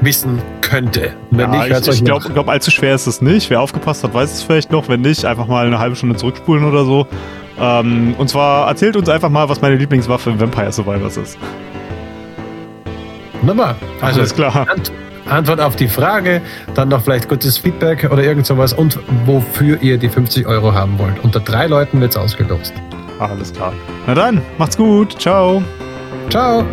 wissen könnte. Wenn
Ja,
nicht,
ich ich glaube, glaub, allzu schwer ist es nicht. Wer aufgepasst hat, weiß es vielleicht noch. Wenn nicht, einfach mal eine halbe Stunde zurückspulen oder so. Ähm, und zwar erzählt uns einfach mal, was meine Lieblingswaffe im Vampire Survivors ist.
Wunderbar. Also
Alles klar.
Ant Antwort auf die Frage, dann noch vielleicht kurzes Feedback oder irgend sowas und wofür ihr die 50 Euro haben wollt. Unter drei Leuten wird's ausgelost.
Alles klar. Na dann, macht's gut. Ciao.
Ciao!